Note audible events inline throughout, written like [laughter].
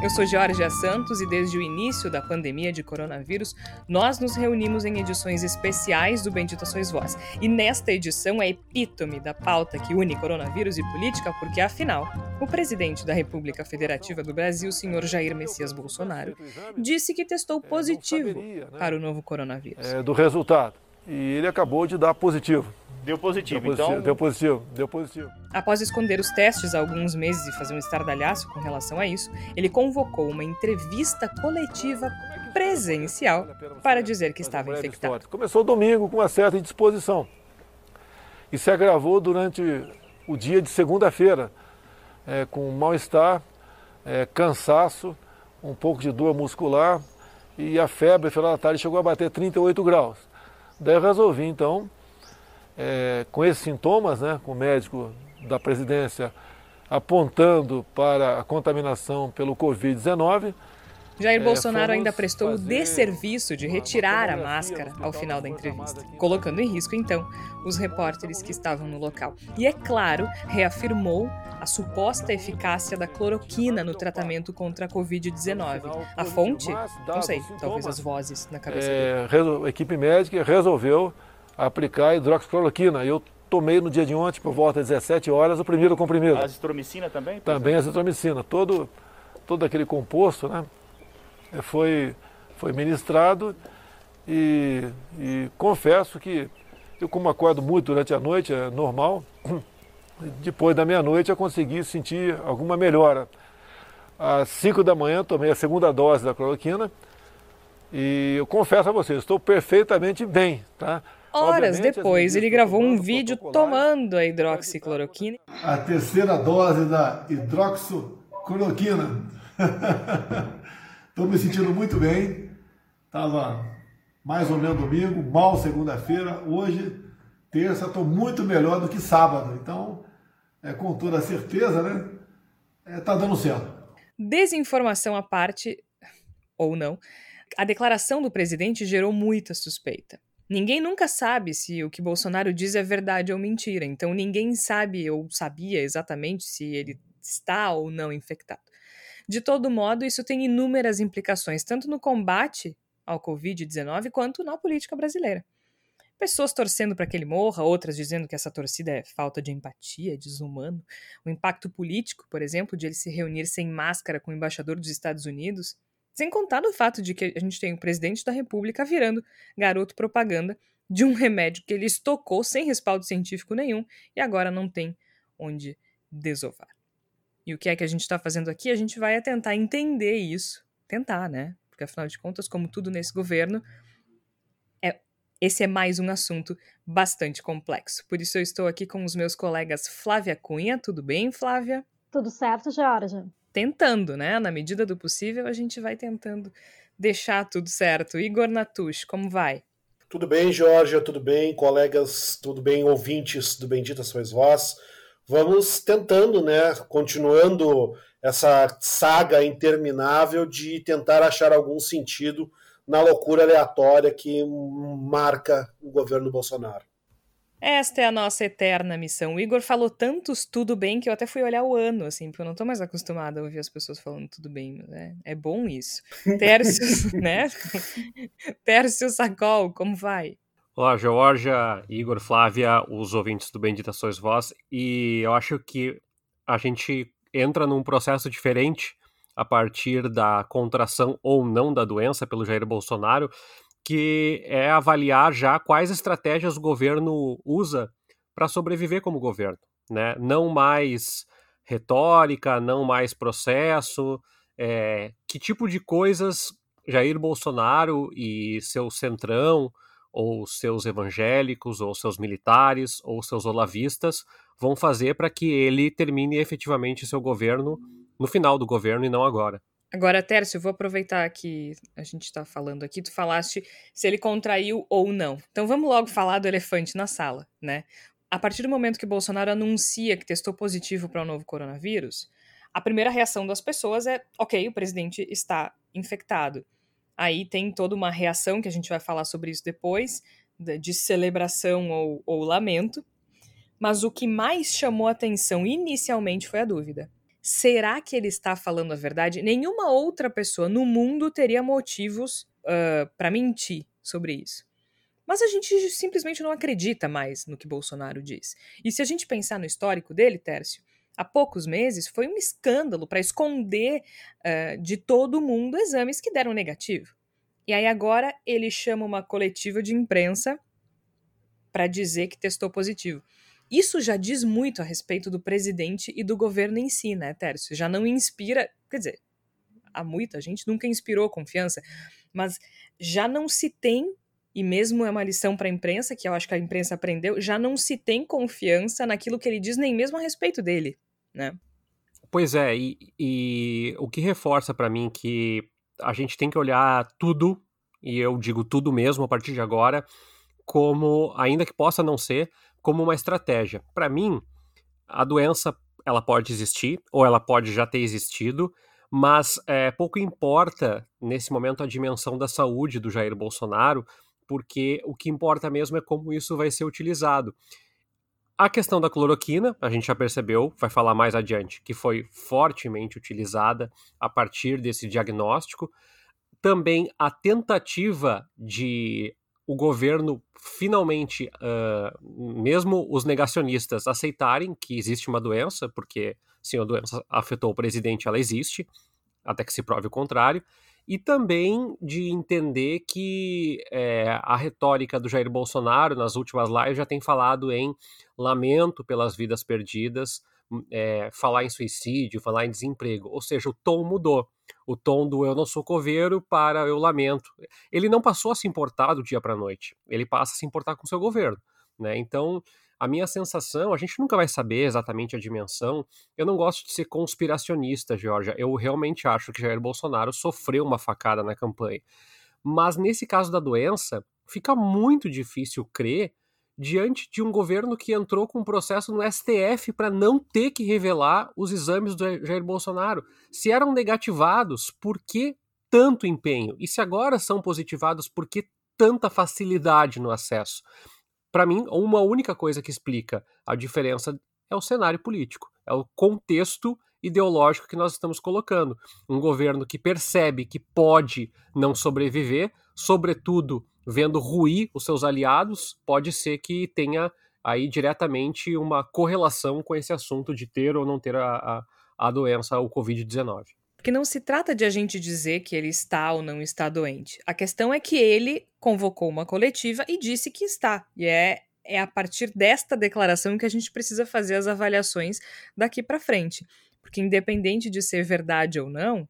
Eu sou Georgia Santos e desde o início da pandemia de coronavírus, nós nos reunimos em edições especiais do Bendita Sois Voz. E nesta edição é epítome da pauta que une coronavírus e política, porque afinal, o presidente da República Federativa do Brasil, senhor Jair Messias Bolsonaro, disse que testou positivo para o novo coronavírus. É, do resultado. E ele acabou de dar positivo. Deu positivo, deu positivo, então. Deu positivo, deu positivo. Após esconder os testes há alguns meses e fazer um estardalhaço com relação a isso, ele convocou uma entrevista coletiva presencial para dizer que estava infectado. Começou domingo com uma certa indisposição e se agravou durante o dia de segunda-feira, é, com mal-estar, é, cansaço, um pouco de dor muscular e a febre, final da tarde, chegou a bater 38 graus. Daí eu resolvi, então, é, com esses sintomas, né, com o médico da presidência apontando para a contaminação pelo Covid-19. Jair Bolsonaro é, ainda prestou o desserviço de retirar a máscara ao final da entrevista, colocando em risco, então, os repórteres que estavam no local. E, é claro, reafirmou a suposta eficácia da cloroquina no tratamento contra a Covid-19. A fonte? Não sei, talvez as vozes na cabeça é, dele. A equipe médica resolveu aplicar hidroxicloroquina. Eu tomei no dia de ontem, por volta das 17 horas, o primeiro comprimido. A azitromicina também? Também a azitromicina. Todo, todo aquele composto né, foi, foi ministrado e, e confesso que eu, como acordo muito durante a noite, é normal, [clears throat] depois da meia-noite eu consegui sentir alguma melhora. Às 5 da manhã tomei a segunda dose da cloroquina e eu confesso a vocês, estou perfeitamente bem, tá? Horas depois, ele gravou um vídeo tomando a hidroxicloroquina. A terceira dose da hidroxicloroquina. [laughs] Estou me sentindo muito bem. Estava mais ou menos domingo, mal segunda-feira. Hoje, terça, estou muito melhor do que sábado. Então, é, com toda certeza, né? Está é, tá dando certo. Desinformação à parte, ou não, a declaração do presidente gerou muita suspeita. Ninguém nunca sabe se o que Bolsonaro diz é verdade ou mentira, então ninguém sabe ou sabia exatamente se ele está ou não infectado. De todo modo, isso tem inúmeras implicações, tanto no combate ao Covid-19 quanto na política brasileira. Pessoas torcendo para que ele morra, outras dizendo que essa torcida é falta de empatia, é desumano. O impacto político, por exemplo, de ele se reunir sem máscara com o embaixador dos Estados Unidos, sem contar o fato de que a gente tem o presidente da República virando garoto propaganda de um remédio que ele estocou sem respaldo científico nenhum e agora não tem onde desovar. E o que é que a gente está fazendo aqui? A gente vai tentar entender isso. Tentar, né? Porque afinal de contas, como tudo nesse governo, é, esse é mais um assunto bastante complexo. Por isso eu estou aqui com os meus colegas Flávia Cunha. Tudo bem, Flávia? Tudo certo, Georgia tentando, né? Na medida do possível, a gente vai tentando deixar tudo certo. Igor Natush, como vai? Tudo bem, Georgia, tudo bem, colegas, tudo bem, ouvintes do Bendita Sois Vós. Vamos tentando, né, continuando essa saga interminável de tentar achar algum sentido na loucura aleatória que marca o governo Bolsonaro. Esta é a nossa eterna missão. O Igor falou tantos tudo bem que eu até fui olhar o ano, assim, porque eu não tô mais acostumada a ouvir as pessoas falando tudo bem. Né? É bom isso. [laughs] Tércio, né? Tércio Sacol, como vai? Olá, Georgia, Igor, Flávia, os ouvintes do Bendita Sois Vós. E eu acho que a gente entra num processo diferente a partir da contração ou não da doença pelo Jair Bolsonaro, que é avaliar já quais estratégias o governo usa para sobreviver como governo, né? Não mais retórica, não mais processo, é, que tipo de coisas Jair Bolsonaro e seu centrão, ou seus evangélicos, ou seus militares, ou seus olavistas vão fazer para que ele termine efetivamente seu governo no final do governo e não agora. Agora, Tércio, eu vou aproveitar que a gente está falando aqui, tu falaste se ele contraiu ou não. Então vamos logo falar do elefante na sala, né? A partir do momento que Bolsonaro anuncia que testou positivo para o novo coronavírus, a primeira reação das pessoas é: ok, o presidente está infectado. Aí tem toda uma reação, que a gente vai falar sobre isso depois, de celebração ou, ou lamento. Mas o que mais chamou atenção inicialmente foi a dúvida será que ele está falando a verdade? Nenhuma outra pessoa no mundo teria motivos uh, para mentir sobre isso. Mas a gente simplesmente não acredita mais no que Bolsonaro diz. E se a gente pensar no histórico dele, Tércio, há poucos meses foi um escândalo para esconder uh, de todo mundo exames que deram negativo. E aí agora ele chama uma coletiva de imprensa para dizer que testou positivo. Isso já diz muito a respeito do presidente e do governo em si, né, Tércio? Já não inspira, quer dizer, há muita gente nunca inspirou confiança, mas já não se tem, e mesmo é uma lição para a imprensa, que eu acho que a imprensa aprendeu, já não se tem confiança naquilo que ele diz, nem mesmo a respeito dele, né? Pois é, e, e o que reforça para mim que a gente tem que olhar tudo, e eu digo tudo mesmo a partir de agora, como, ainda que possa não ser, como uma estratégia. Para mim, a doença ela pode existir ou ela pode já ter existido, mas é, pouco importa nesse momento a dimensão da saúde do Jair Bolsonaro, porque o que importa mesmo é como isso vai ser utilizado. A questão da cloroquina, a gente já percebeu, vai falar mais adiante, que foi fortemente utilizada a partir desse diagnóstico. Também a tentativa de o governo finalmente, uh, mesmo os negacionistas aceitarem que existe uma doença, porque se a doença afetou o presidente, ela existe, até que se prove o contrário, e também de entender que é, a retórica do Jair Bolsonaro nas últimas lives já tem falado em lamento pelas vidas perdidas, é, falar em suicídio, falar em desemprego, ou seja, o tom mudou o tom do eu não sou coveiro para eu lamento. Ele não passou a se importar do dia para a noite, ele passa a se importar com o seu governo. Né? Então, a minha sensação, a gente nunca vai saber exatamente a dimensão. Eu não gosto de ser conspiracionista, Georgia. Eu realmente acho que Jair Bolsonaro sofreu uma facada na campanha. Mas nesse caso da doença, fica muito difícil crer diante de um governo que entrou com um processo no STF para não ter que revelar os exames do Jair Bolsonaro. Se eram negativados, por que tanto empenho? E se agora são positivados, por que tanta facilidade no acesso? Para mim, uma única coisa que explica a diferença é o cenário político, é o contexto ideológico que nós estamos colocando. Um governo que percebe que pode não sobreviver, sobretudo vendo ruir os seus aliados, pode ser que tenha aí diretamente uma correlação com esse assunto de ter ou não ter a, a, a doença, o Covid-19. Porque não se trata de a gente dizer que ele está ou não está doente. A questão é que ele convocou uma coletiva e disse que está. E é, é a partir desta declaração que a gente precisa fazer as avaliações daqui para frente. Porque, independente de ser verdade ou não,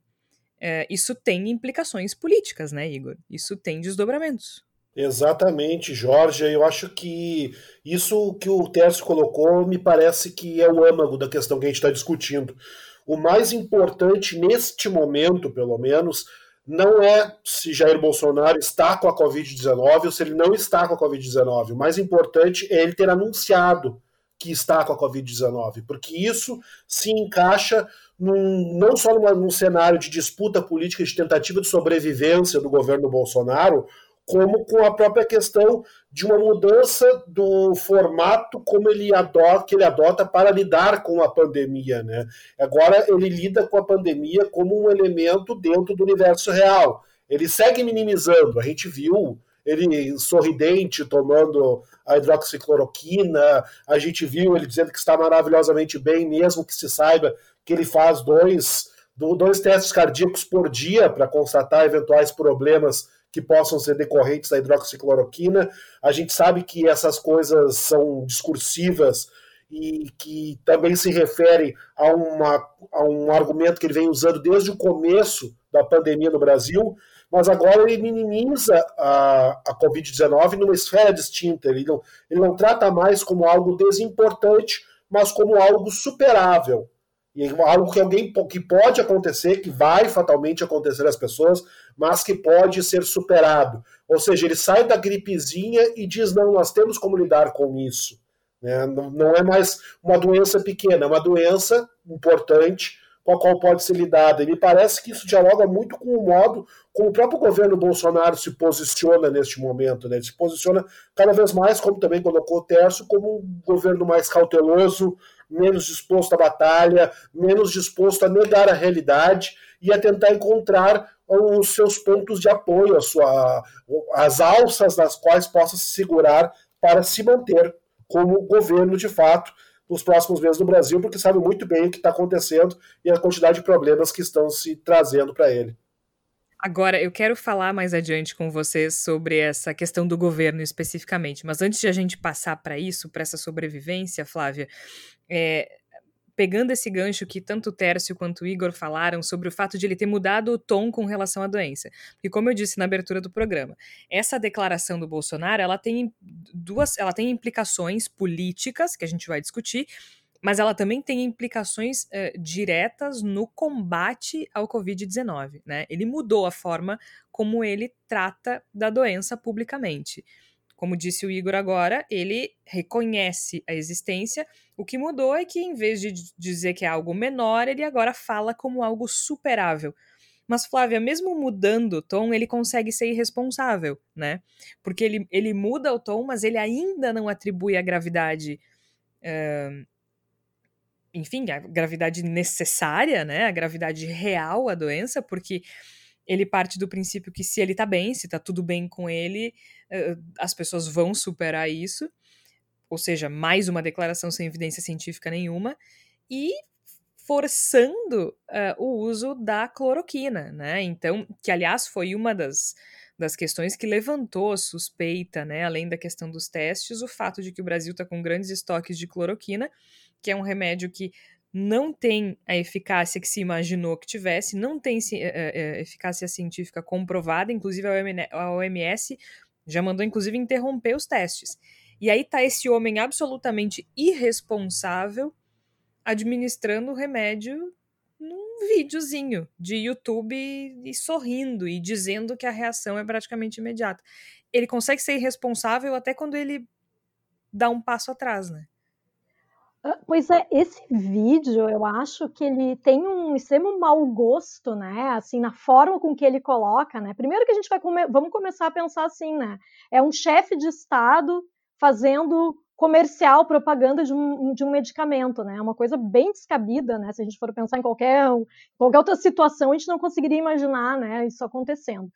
é, isso tem implicações políticas, né, Igor? Isso tem desdobramentos. Exatamente, Jorge. Eu acho que isso que o Tércio colocou me parece que é o âmago da questão que a gente está discutindo. O mais importante neste momento, pelo menos, não é se Jair Bolsonaro está com a Covid-19 ou se ele não está com a Covid-19. O mais importante é ele ter anunciado que está com a Covid-19, porque isso se encaixa num, não só numa, num cenário de disputa política, de tentativa de sobrevivência do governo Bolsonaro, como com a própria questão de uma mudança do formato como ele adota, que ele adota para lidar com a pandemia, né? Agora ele lida com a pandemia como um elemento dentro do universo real. Ele segue minimizando. A gente viu ele sorridente tomando a hidroxicloroquina, a gente viu ele dizendo que está maravilhosamente bem, mesmo que se saiba que ele faz dois, dois testes cardíacos por dia para constatar eventuais problemas que possam ser decorrentes da hidroxicloroquina. A gente sabe que essas coisas são discursivas e que também se refere a, uma, a um argumento que ele vem usando desde o começo da pandemia no Brasil, mas agora ele minimiza a, a Covid-19 numa esfera distinta. Ele não, ele não trata mais como algo desimportante, mas como algo superável. E é algo que alguém que pode acontecer, que vai fatalmente acontecer às pessoas, mas que pode ser superado. Ou seja, ele sai da gripezinha e diz: não, nós temos como lidar com isso. Né? Não, é mais uma doença pequena, é uma doença importante com a qual pode ser lidada. E me parece que isso dialoga muito com o modo como o próprio governo Bolsonaro se posiciona neste momento. Né? Ele se posiciona cada vez mais, como também colocou o Tércio, como um governo mais cauteloso, menos disposto à batalha, menos disposto a negar a realidade e a tentar encontrar os seus pontos de apoio, a sua, as alças nas quais possa se segurar para se manter como governo de fato nos próximos meses no Brasil, porque sabe muito bem o que está acontecendo e a quantidade de problemas que estão se trazendo para ele. Agora, eu quero falar mais adiante com vocês sobre essa questão do governo especificamente, mas antes de a gente passar para isso, para essa sobrevivência, Flávia, é, pegando esse gancho que tanto o Tércio quanto o Igor falaram sobre o fato de ele ter mudado o tom com relação à doença. Porque, como eu disse na abertura do programa, essa declaração do Bolsonaro ela tem duas, ela tem implicações políticas que a gente vai discutir, mas ela também tem implicações uh, diretas no combate ao Covid-19. Né? Ele mudou a forma como ele trata da doença publicamente. Como disse o Igor agora, ele reconhece a existência. O que mudou é que, em vez de dizer que é algo menor, ele agora fala como algo superável. Mas, Flávia, mesmo mudando o tom, ele consegue ser irresponsável, né? Porque ele, ele muda o tom, mas ele ainda não atribui a gravidade. Uh, enfim, a gravidade necessária, né? A gravidade real à doença, porque ele parte do princípio que se ele tá bem, se tá tudo bem com ele, uh, as pessoas vão superar isso. Ou seja, mais uma declaração sem evidência científica nenhuma. E forçando uh, o uso da cloroquina, né? Então, que aliás foi uma das, das questões que levantou a suspeita, né? Além da questão dos testes, o fato de que o Brasil está com grandes estoques de cloroquina, que é um remédio que não tem a eficácia que se imaginou que tivesse, não tem é, é, eficácia científica comprovada, inclusive a OMS já mandou inclusive interromper os testes. E aí tá esse homem absolutamente irresponsável administrando o remédio num videozinho de YouTube e sorrindo e dizendo que a reação é praticamente imediata. Ele consegue ser irresponsável até quando ele dá um passo atrás, né? Pois é, esse vídeo eu acho que ele tem um extremo mau gosto, né? Assim, na forma com que ele coloca, né? Primeiro que a gente vai come vamos começar a pensar assim, né? É um chefe de Estado fazendo comercial, propaganda de um, de um medicamento, né? É uma coisa bem descabida, né? Se a gente for pensar em qualquer, qualquer outra situação, a gente não conseguiria imaginar, né? Isso acontecendo.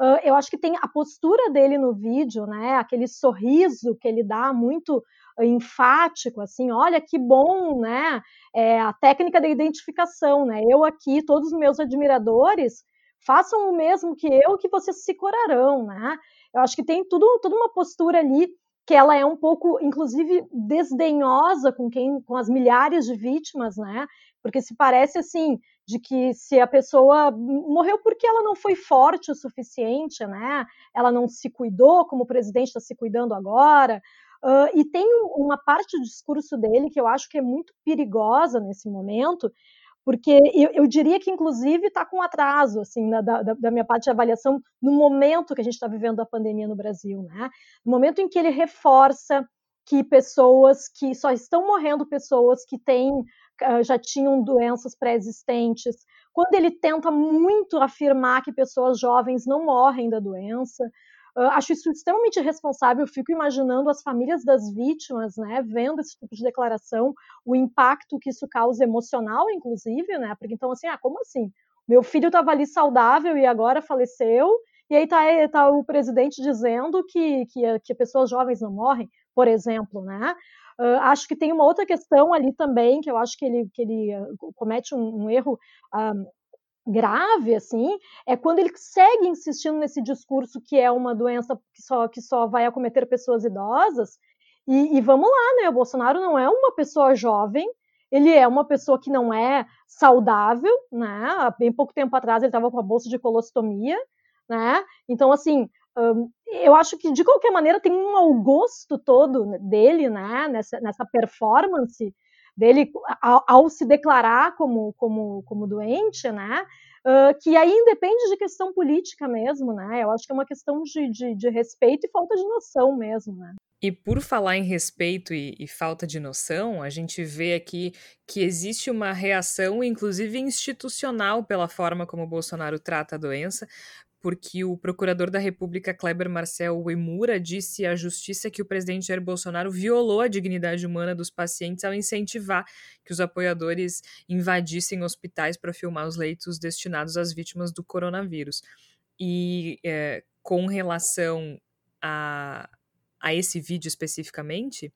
Uh, eu acho que tem a postura dele no vídeo, né? Aquele sorriso que ele dá muito enfático, assim, olha que bom, né? É, a técnica da identificação, né? Eu aqui, todos os meus admiradores, façam o mesmo que eu, que vocês se curarão, né? Eu acho que tem tudo, toda uma postura ali que ela é um pouco, inclusive, desdenhosa com quem, com as milhares de vítimas, né? Porque se parece assim de que se a pessoa morreu porque ela não foi forte o suficiente, né? Ela não se cuidou, como o presidente está se cuidando agora. Uh, e tem uma parte do discurso dele que eu acho que é muito perigosa nesse momento, porque eu, eu diria que, inclusive, está com atraso, assim, da, da, da, minha parte de avaliação, no momento que a gente está vivendo a pandemia no Brasil, né? No momento em que ele reforça que pessoas que só estão morrendo pessoas que têm já tinham doenças pré-existentes, quando ele tenta muito afirmar que pessoas jovens não morrem da doença, Uh, acho isso extremamente irresponsável. Fico imaginando as famílias das vítimas, né, vendo esse tipo de declaração, o impacto que isso causa emocional, inclusive, né? Porque então assim, ah, como assim? Meu filho estava ali saudável e agora faleceu, e aí tá, tá o presidente dizendo que, que, que pessoas jovens não morrem, por exemplo, né? Uh, acho que tem uma outra questão ali também, que eu acho que ele, que ele uh, comete um, um erro grave, assim, é quando ele segue insistindo nesse discurso que é uma doença que só, que só vai acometer pessoas idosas. E, e vamos lá, né? O Bolsonaro não é uma pessoa jovem, ele é uma pessoa que não é saudável, né? Há bem pouco tempo atrás ele estava com a bolsa de colostomia, né? Então, assim, um, eu acho que de qualquer maneira tem um mau gosto todo dele, né? Nessa, nessa performance dele ao, ao, se declarar como, como, como doente, né? Uh, que aí independe de questão política mesmo, né? Eu acho que é uma questão de, de, de respeito e falta de noção mesmo, né? E por falar em respeito e, e, falta de noção, a gente vê aqui que existe uma reação, inclusive institucional, pela forma como o Bolsonaro trata a doença, porque o procurador da República, Kleber Marcel Uemura, disse à justiça que o presidente Jair Bolsonaro violou a dignidade humana dos pacientes ao incentivar que os apoiadores invadissem hospitais para filmar os leitos destinados às vítimas do coronavírus. E é, com relação a, a esse vídeo especificamente,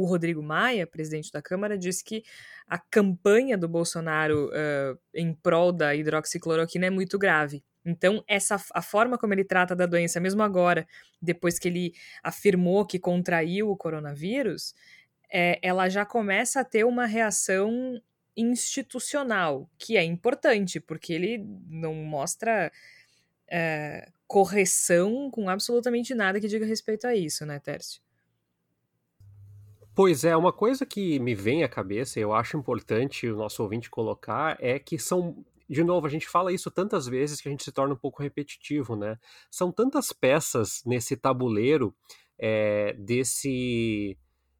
o Rodrigo Maia, presidente da Câmara, disse que a campanha do Bolsonaro uh, em prol da hidroxicloroquina é muito grave então, essa a forma como ele trata da doença, mesmo agora, depois que ele afirmou que contraiu o coronavírus, é, ela já começa a ter uma reação institucional, que é importante, porque ele não mostra é, correção com absolutamente nada que diga respeito a isso, né, Tércio? Pois é, uma coisa que me vem à cabeça, eu acho importante o nosso ouvinte colocar, é que são de novo, a gente fala isso tantas vezes que a gente se torna um pouco repetitivo, né? São tantas peças nesse tabuleiro é, desse,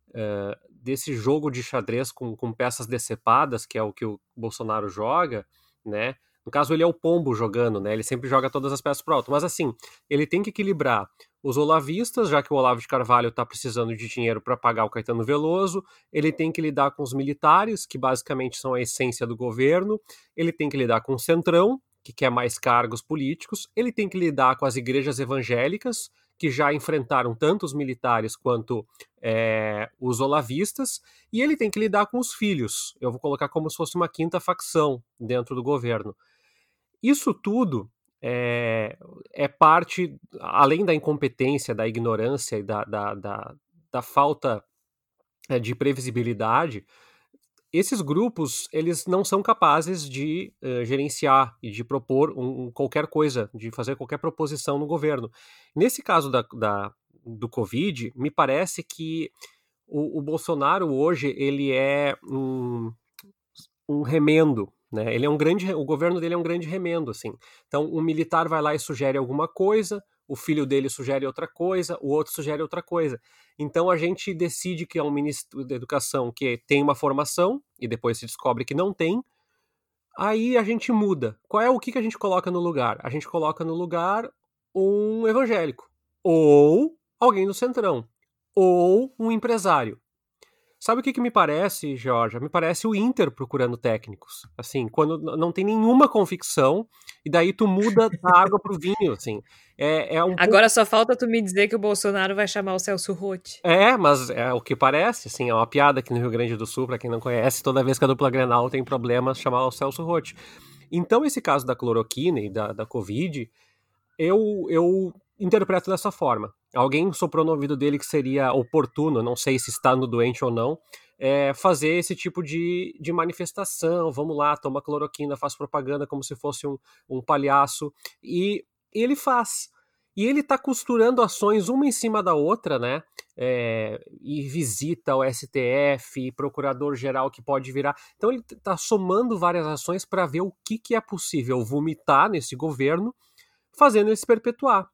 uh, desse jogo de xadrez com, com peças decepadas, que é o que o Bolsonaro joga, né? No caso, ele é o pombo jogando, né? Ele sempre joga todas as peças pro alto. Mas assim, ele tem que equilibrar os olavistas, já que o Olavo de Carvalho está precisando de dinheiro para pagar o Caetano Veloso. Ele tem que lidar com os militares, que basicamente são a essência do governo. Ele tem que lidar com o Centrão, que quer mais cargos políticos. Ele tem que lidar com as igrejas evangélicas, que já enfrentaram tanto os militares quanto é, os olavistas, e ele tem que lidar com os filhos. Eu vou colocar como se fosse uma quinta facção dentro do governo. Isso tudo é, é parte, além da incompetência, da ignorância e da, da, da, da falta é, de previsibilidade, esses grupos eles não são capazes de uh, gerenciar e de propor um, qualquer coisa, de fazer qualquer proposição no governo. Nesse caso da, da do Covid, me parece que o, o, Bolsonaro hoje ele é um, um remendo né? Ele é um grande, o governo dele é um grande remendo, assim. Então, o militar vai lá e sugere alguma coisa, o filho dele sugere outra coisa, o outro sugere outra coisa. Então, a gente decide que é um ministro da educação que tem uma formação e depois se descobre que não tem. Aí a gente muda. Qual é o que, que a gente coloca no lugar? A gente coloca no lugar um evangélico ou alguém do centrão ou um empresário. Sabe o que, que me parece, Georgia? Me parece o Inter procurando técnicos. Assim, quando não tem nenhuma convicção, e daí tu muda [laughs] da água pro vinho, assim. É, é um Agora só falta tu me dizer que o Bolsonaro vai chamar o Celso Rotti. É, mas é o que parece, assim, é uma piada aqui no Rio Grande do Sul, para quem não conhece, toda vez que a dupla Grenal tem problemas, chamar o Celso Rotti. Então, esse caso da cloroquina e da, da Covid, eu, eu interpreto dessa forma. Alguém soprou no ouvido dele que seria oportuno, não sei se está no doente ou não, é, fazer esse tipo de, de manifestação. Vamos lá, toma cloroquina, faz propaganda como se fosse um, um palhaço. E ele faz. E ele está costurando ações uma em cima da outra, né? É, e visita o STF, procurador-geral que pode virar. Então ele está somando várias ações para ver o que, que é possível vomitar nesse governo, fazendo ele se perpetuar.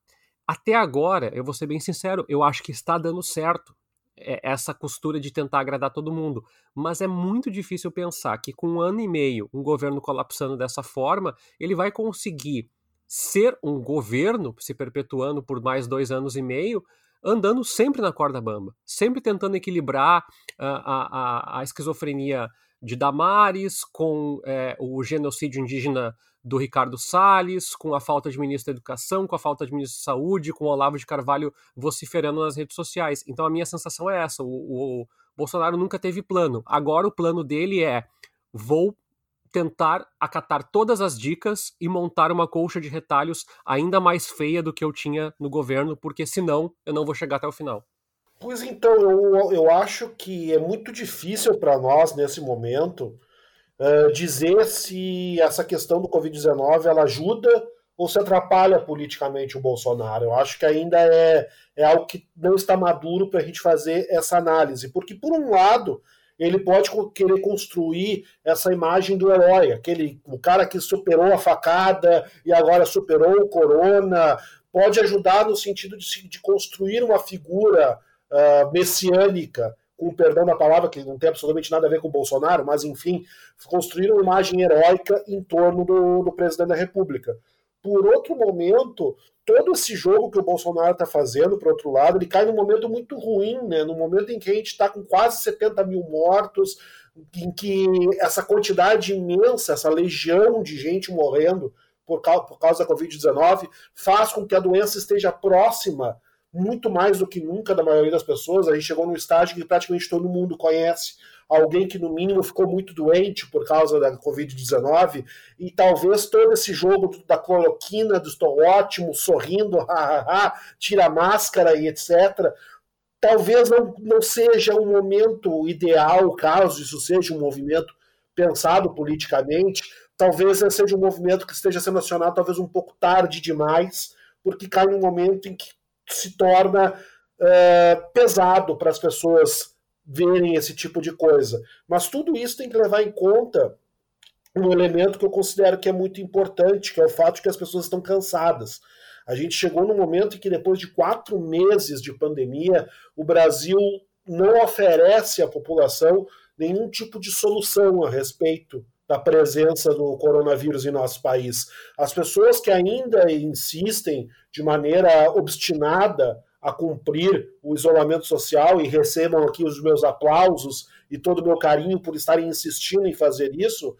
Até agora, eu vou ser bem sincero, eu acho que está dando certo é, essa costura de tentar agradar todo mundo. Mas é muito difícil pensar que com um ano e meio, um governo colapsando dessa forma, ele vai conseguir ser um governo se perpetuando por mais dois anos e meio, andando sempre na corda bamba, sempre tentando equilibrar a, a, a esquizofrenia de Damares com é, o genocídio indígena do Ricardo Salles, com a falta de ministro da Educação, com a falta de ministro da Saúde, com o Olavo de Carvalho vociferando nas redes sociais. Então a minha sensação é essa: o, o Bolsonaro nunca teve plano. Agora o plano dele é: vou tentar acatar todas as dicas e montar uma colcha de retalhos ainda mais feia do que eu tinha no governo, porque senão eu não vou chegar até o final. Pois então, eu, eu acho que é muito difícil para nós nesse momento uh, dizer se essa questão do Covid-19 ela ajuda ou se atrapalha politicamente o Bolsonaro. Eu acho que ainda é, é algo que não está maduro para a gente fazer essa análise, porque, por um lado, ele pode querer construir essa imagem do herói, aquele o cara que superou a facada e agora superou o corona, pode ajudar no sentido de, de construir uma figura uh, messiânica, com perdão da palavra, que não tem absolutamente nada a ver com o Bolsonaro, mas enfim, construir uma imagem heróica em torno do, do presidente da República. Por outro momento, todo esse jogo que o Bolsonaro está fazendo, por outro lado, ele cai num momento muito ruim, né? no momento em que a gente está com quase 70 mil mortos, em que essa quantidade imensa, essa legião de gente morrendo por causa, por causa da Covid-19, faz com que a doença esteja próxima, muito mais do que nunca, da maioria das pessoas. A gente chegou num estágio que praticamente todo mundo conhece alguém que no mínimo ficou muito doente por causa da Covid-19, e talvez todo esse jogo da cloroquina, do estou ótimo, sorrindo, [laughs] tira a máscara e etc., talvez não, não seja um momento ideal, caso isso seja um movimento pensado politicamente, talvez seja um movimento que esteja sendo acionado talvez um pouco tarde demais, porque cai num momento em que se torna é, pesado para as pessoas verem esse tipo de coisa. Mas tudo isso tem que levar em conta um elemento que eu considero que é muito importante, que é o fato de que as pessoas estão cansadas. A gente chegou no momento em que, depois de quatro meses de pandemia, o Brasil não oferece à população nenhum tipo de solução a respeito da presença do coronavírus em nosso país. As pessoas que ainda insistem de maneira obstinada a cumprir o isolamento social e recebam aqui os meus aplausos e todo o meu carinho por estarem insistindo em fazer isso,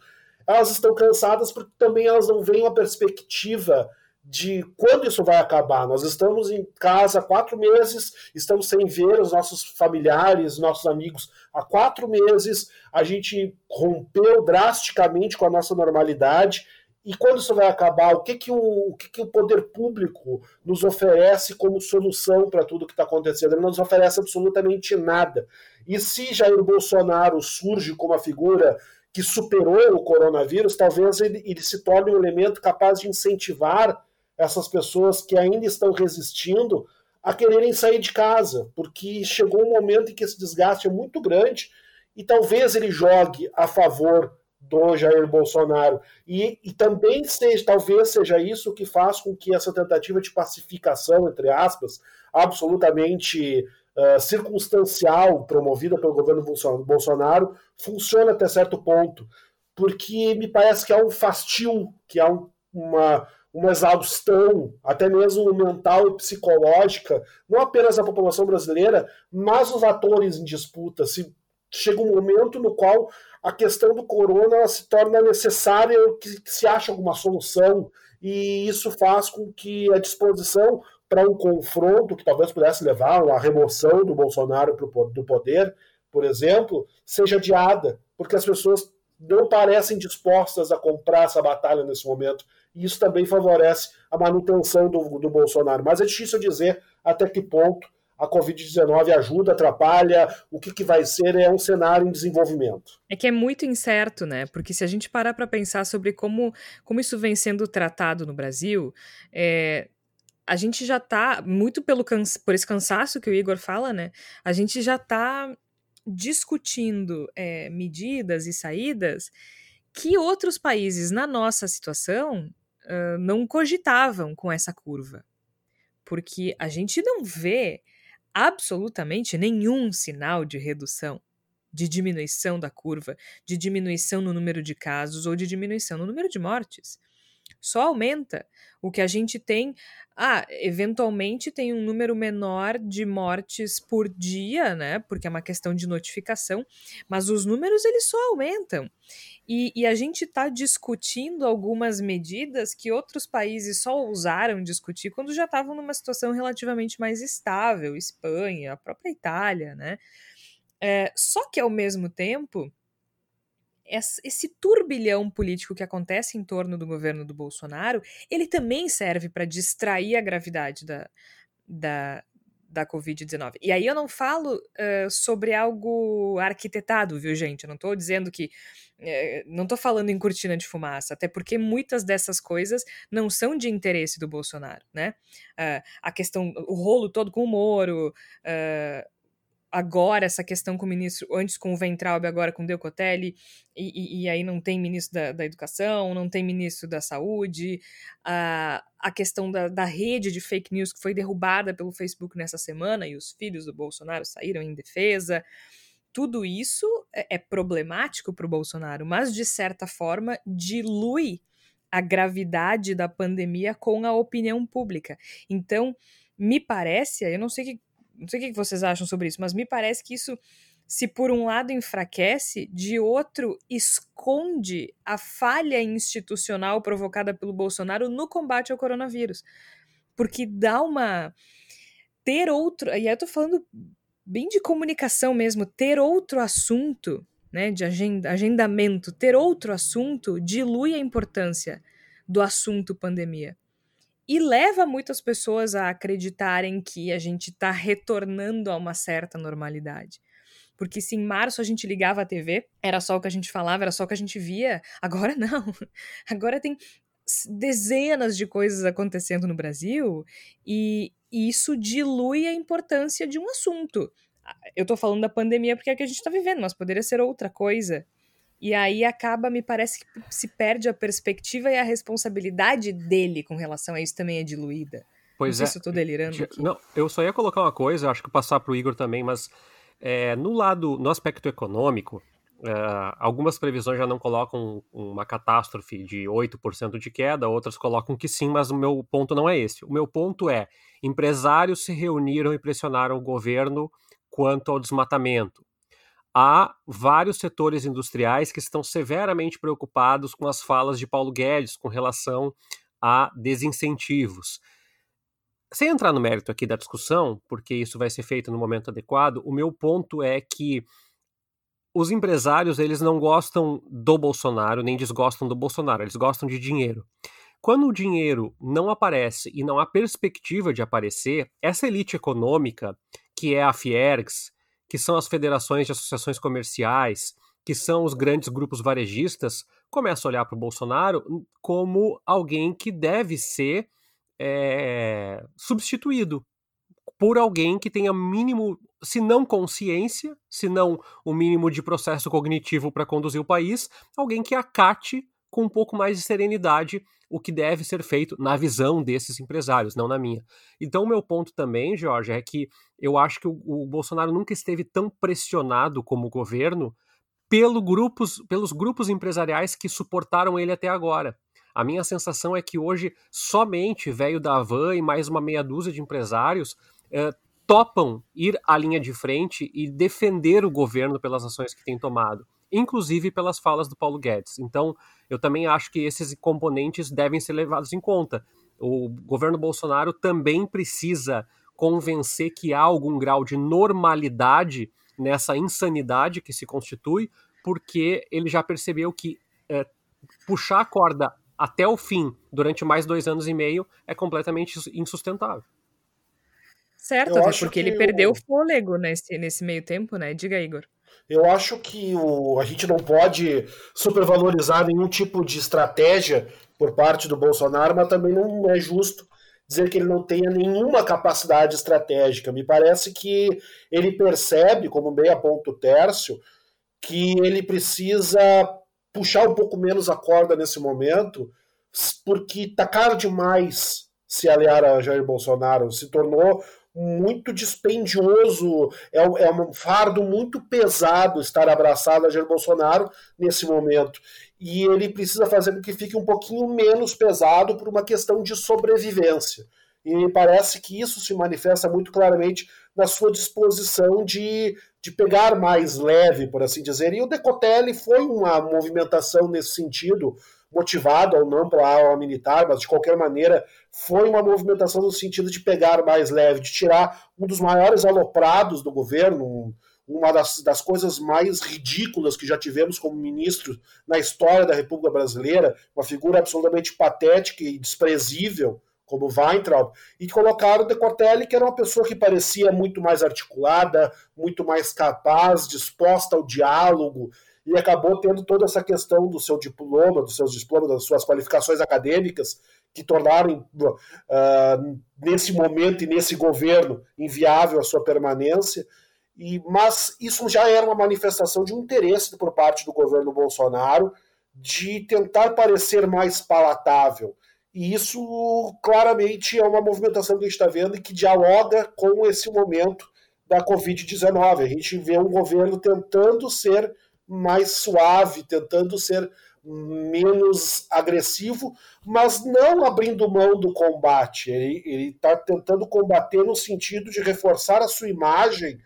elas estão cansadas porque também elas não veem uma perspectiva de quando isso vai acabar. Nós estamos em casa há quatro meses, estamos sem ver os nossos familiares, nossos amigos há quatro meses, a gente rompeu drasticamente com a nossa normalidade e quando isso vai acabar, o que, que, o, o, que, que o poder público nos oferece como solução para tudo que está acontecendo? Ele não nos oferece absolutamente nada. E se Jair Bolsonaro surge como a figura que superou o coronavírus, talvez ele, ele se torne um elemento capaz de incentivar essas pessoas que ainda estão resistindo a quererem sair de casa, porque chegou um momento em que esse desgaste é muito grande e talvez ele jogue a favor do Jair Bolsonaro. E, e também seja, talvez seja isso que faz com que essa tentativa de pacificação, entre aspas, absolutamente uh, circunstancial, promovida pelo governo Bolsonaro, funcione até certo ponto. Porque me parece que há um fastio, que há um, uma, uma exaustão, até mesmo mental e psicológica, não apenas da população brasileira, mas os atores em disputa. Se chega um momento no qual a questão do corona se torna necessária que, que se ache alguma solução e isso faz com que a disposição para um confronto que talvez pudesse levar a remoção do Bolsonaro do poder, por exemplo, seja adiada, porque as pessoas não parecem dispostas a comprar essa batalha nesse momento. E isso também favorece a manutenção do, do Bolsonaro. Mas é difícil dizer até que ponto a Covid-19 ajuda, atrapalha, o que, que vai ser é um cenário em desenvolvimento. É que é muito incerto, né? Porque se a gente parar para pensar sobre como, como isso vem sendo tratado no Brasil, é, a gente já está, muito pelo por esse cansaço que o Igor fala, né? A gente já está discutindo é, medidas e saídas que outros países na nossa situação não cogitavam com essa curva. Porque a gente não vê absolutamente nenhum sinal de redução, de diminuição da curva, de diminuição no número de casos ou de diminuição no número de mortes. Só aumenta. O que a gente tem, ah, eventualmente tem um número menor de mortes por dia, né? Porque é uma questão de notificação, mas os números eles só aumentam. E, e a gente está discutindo algumas medidas que outros países só ousaram discutir quando já estavam numa situação relativamente mais estável, Espanha, a própria Itália, né? É, só que ao mesmo tempo, esse turbilhão político que acontece em torno do governo do Bolsonaro, ele também serve para distrair a gravidade da, da, da Covid-19. E aí eu não falo uh, sobre algo arquitetado, viu, gente? Eu não estou dizendo que. Uh, não estou falando em cortina de fumaça, até porque muitas dessas coisas não são de interesse do Bolsonaro, né? Uh, a questão, o rolo todo com o Moro, agora essa questão com o ministro, antes com o Ventralbe, agora com o Decotelli, e, e, e, aí não tem ministro da, da, Educação, não tem ministro da Saúde, a, a questão da, da rede de fake news que foi derrubada pelo Facebook nessa semana e os filhos do Bolsonaro saíram em defesa. Tudo isso é, é problemático para o Bolsonaro, mas de certa forma dilui a gravidade da pandemia com a opinião pública. Então, me parece, eu não sei que não sei o que vocês acham sobre isso, mas me parece que isso, se por um lado enfraquece, de outro esconde a falha institucional provocada pelo Bolsonaro no combate ao coronavírus. Porque dá uma. Ter outro. E aí eu tô falando bem de comunicação mesmo, ter outro assunto, né, de agenda, agendamento, ter outro assunto dilui a importância do assunto pandemia e leva muitas pessoas a acreditarem que a gente está retornando a uma certa normalidade. Porque se em março a gente ligava a TV, era só o que a gente falava, era só o que a gente via, agora [laughs] não. Agora tem dezenas de coisas acontecendo no Brasil e isso dilui a importância de um assunto. Eu tô falando da pandemia porque é que a gente tá vivendo, mas poderia ser outra coisa. E aí acaba, me parece que se perde a perspectiva e a responsabilidade dele com relação a isso também é diluída. Pois não é. se eu tô delirando aqui. Não, eu só ia colocar uma coisa, acho que passar para o Igor também, mas é, no lado, no aspecto econômico, é, algumas previsões já não colocam uma catástrofe de 8% de queda, outras colocam que sim, mas o meu ponto não é esse. O meu ponto é: empresários se reuniram e pressionaram o governo quanto ao desmatamento há vários setores industriais que estão severamente preocupados com as falas de Paulo Guedes com relação a desincentivos. Sem entrar no mérito aqui da discussão, porque isso vai ser feito no momento adequado, o meu ponto é que os empresários eles não gostam do Bolsonaro nem desgostam do Bolsonaro, eles gostam de dinheiro. Quando o dinheiro não aparece e não há perspectiva de aparecer, essa elite econômica, que é a Fiergs, que são as federações de associações comerciais, que são os grandes grupos varejistas, começam a olhar para o Bolsonaro como alguém que deve ser é, substituído por alguém que tenha mínimo, se não consciência, se não o mínimo de processo cognitivo para conduzir o país, alguém que acate com um pouco mais de serenidade o que deve ser feito na visão desses empresários, não na minha. Então, o meu ponto também, Jorge, é que eu acho que o, o Bolsonaro nunca esteve tão pressionado como governo pelo grupos, pelos grupos empresariais que suportaram ele até agora. A minha sensação é que hoje somente velho da Van e mais uma meia dúzia de empresários eh, topam ir à linha de frente e defender o governo pelas ações que tem tomado inclusive pelas falas do Paulo Guedes. Então, eu também acho que esses componentes devem ser levados em conta. O governo Bolsonaro também precisa convencer que há algum grau de normalidade nessa insanidade que se constitui, porque ele já percebeu que é, puxar a corda até o fim durante mais dois anos e meio é completamente insustentável. Certo, até porque ele perdeu o fôlego nesse, nesse meio tempo, né? Diga, Igor. Eu acho que o, a gente não pode supervalorizar nenhum tipo de estratégia por parte do Bolsonaro, mas também não é justo dizer que ele não tenha nenhuma capacidade estratégica. Me parece que ele percebe, como bem aponta o Tércio, que ele precisa puxar um pouco menos a corda nesse momento, porque está caro demais se aliar a Jair Bolsonaro. Se tornou muito dispendioso, é, é um fardo muito pesado estar abraçado a Jair Bolsonaro nesse momento. E ele precisa fazer com que fique um pouquinho menos pesado por uma questão de sobrevivência. E me parece que isso se manifesta muito claramente na sua disposição de, de pegar mais leve, por assim dizer. E o Decotelli foi uma movimentação nesse sentido, motivado ou não pela ala militar, mas de qualquer maneira foi uma movimentação no sentido de pegar mais leve, de tirar um dos maiores aloprados do governo, uma das, das coisas mais ridículas que já tivemos como ministro na história da República Brasileira, uma figura absolutamente patética e desprezível, como Weintraub, e colocaram Decortelli, que era uma pessoa que parecia muito mais articulada, muito mais capaz, disposta ao diálogo, e acabou tendo toda essa questão do seu diploma, dos seus diplomas, das suas qualificações acadêmicas, que tornaram, uh, nesse momento e nesse governo, inviável a sua permanência. E, mas isso já era uma manifestação de um interesse por parte do governo Bolsonaro de tentar parecer mais palatável. E isso claramente é uma movimentação que a gente está vendo e que dialoga com esse momento da Covid-19. A gente vê um governo tentando ser mais suave, tentando ser menos agressivo, mas não abrindo mão do combate. Ele está tentando combater no sentido de reforçar a sua imagem,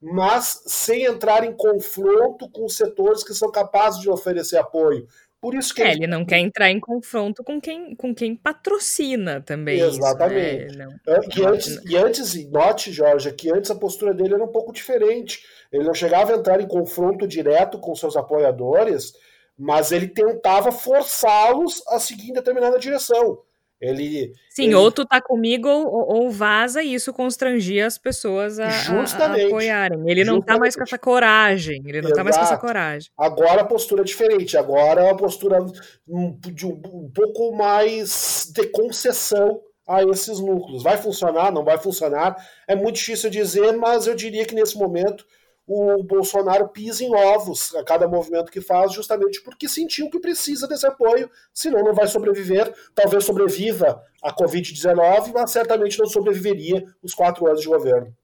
mas sem entrar em confronto com os setores que são capazes de oferecer apoio. Por isso que é, ele... ele não quer entrar em confronto com quem, com quem patrocina também. Exatamente. Isso, né? e, antes, e antes, note, Jorge, que antes a postura dele era um pouco diferente. Ele não chegava a entrar em confronto direto com seus apoiadores, mas ele tentava forçá-los a seguir em determinada direção. Ele, Sim, ele... ou tu tá comigo ou, ou, vaza e isso constrangia as pessoas a, a, a apoiarem. Ele não Justamente. tá mais com essa coragem. Ele não Exato. tá mais com essa coragem. Agora a postura é diferente. Agora é uma postura de um, um pouco mais de concessão a esses núcleos. Vai funcionar? Não vai funcionar? É muito difícil dizer, mas eu diria que nesse momento o Bolsonaro pisa em ovos a cada movimento que faz, justamente porque sentiu que precisa desse apoio, senão não vai sobreviver. Talvez sobreviva a Covid-19, mas certamente não sobreviveria os quatro anos de governo.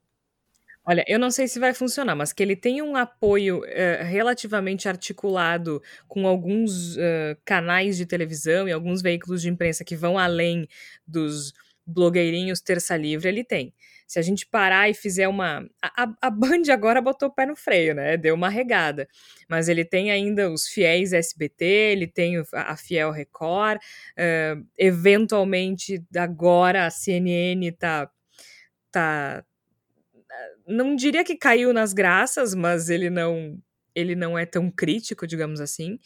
Olha, eu não sei se vai funcionar, mas que ele tem um apoio uh, relativamente articulado com alguns uh, canais de televisão e alguns veículos de imprensa que vão além dos blogueirinhos terça livre, ele tem se a gente parar e fizer uma. A, a Band agora botou o pé no freio, né? Deu uma regada. Mas ele tem ainda os fiéis SBT, ele tem a Fiel Record, uh, eventualmente agora a CNN tá. tá não diria que caiu nas graças, mas ele não ele não é tão crítico, digamos assim.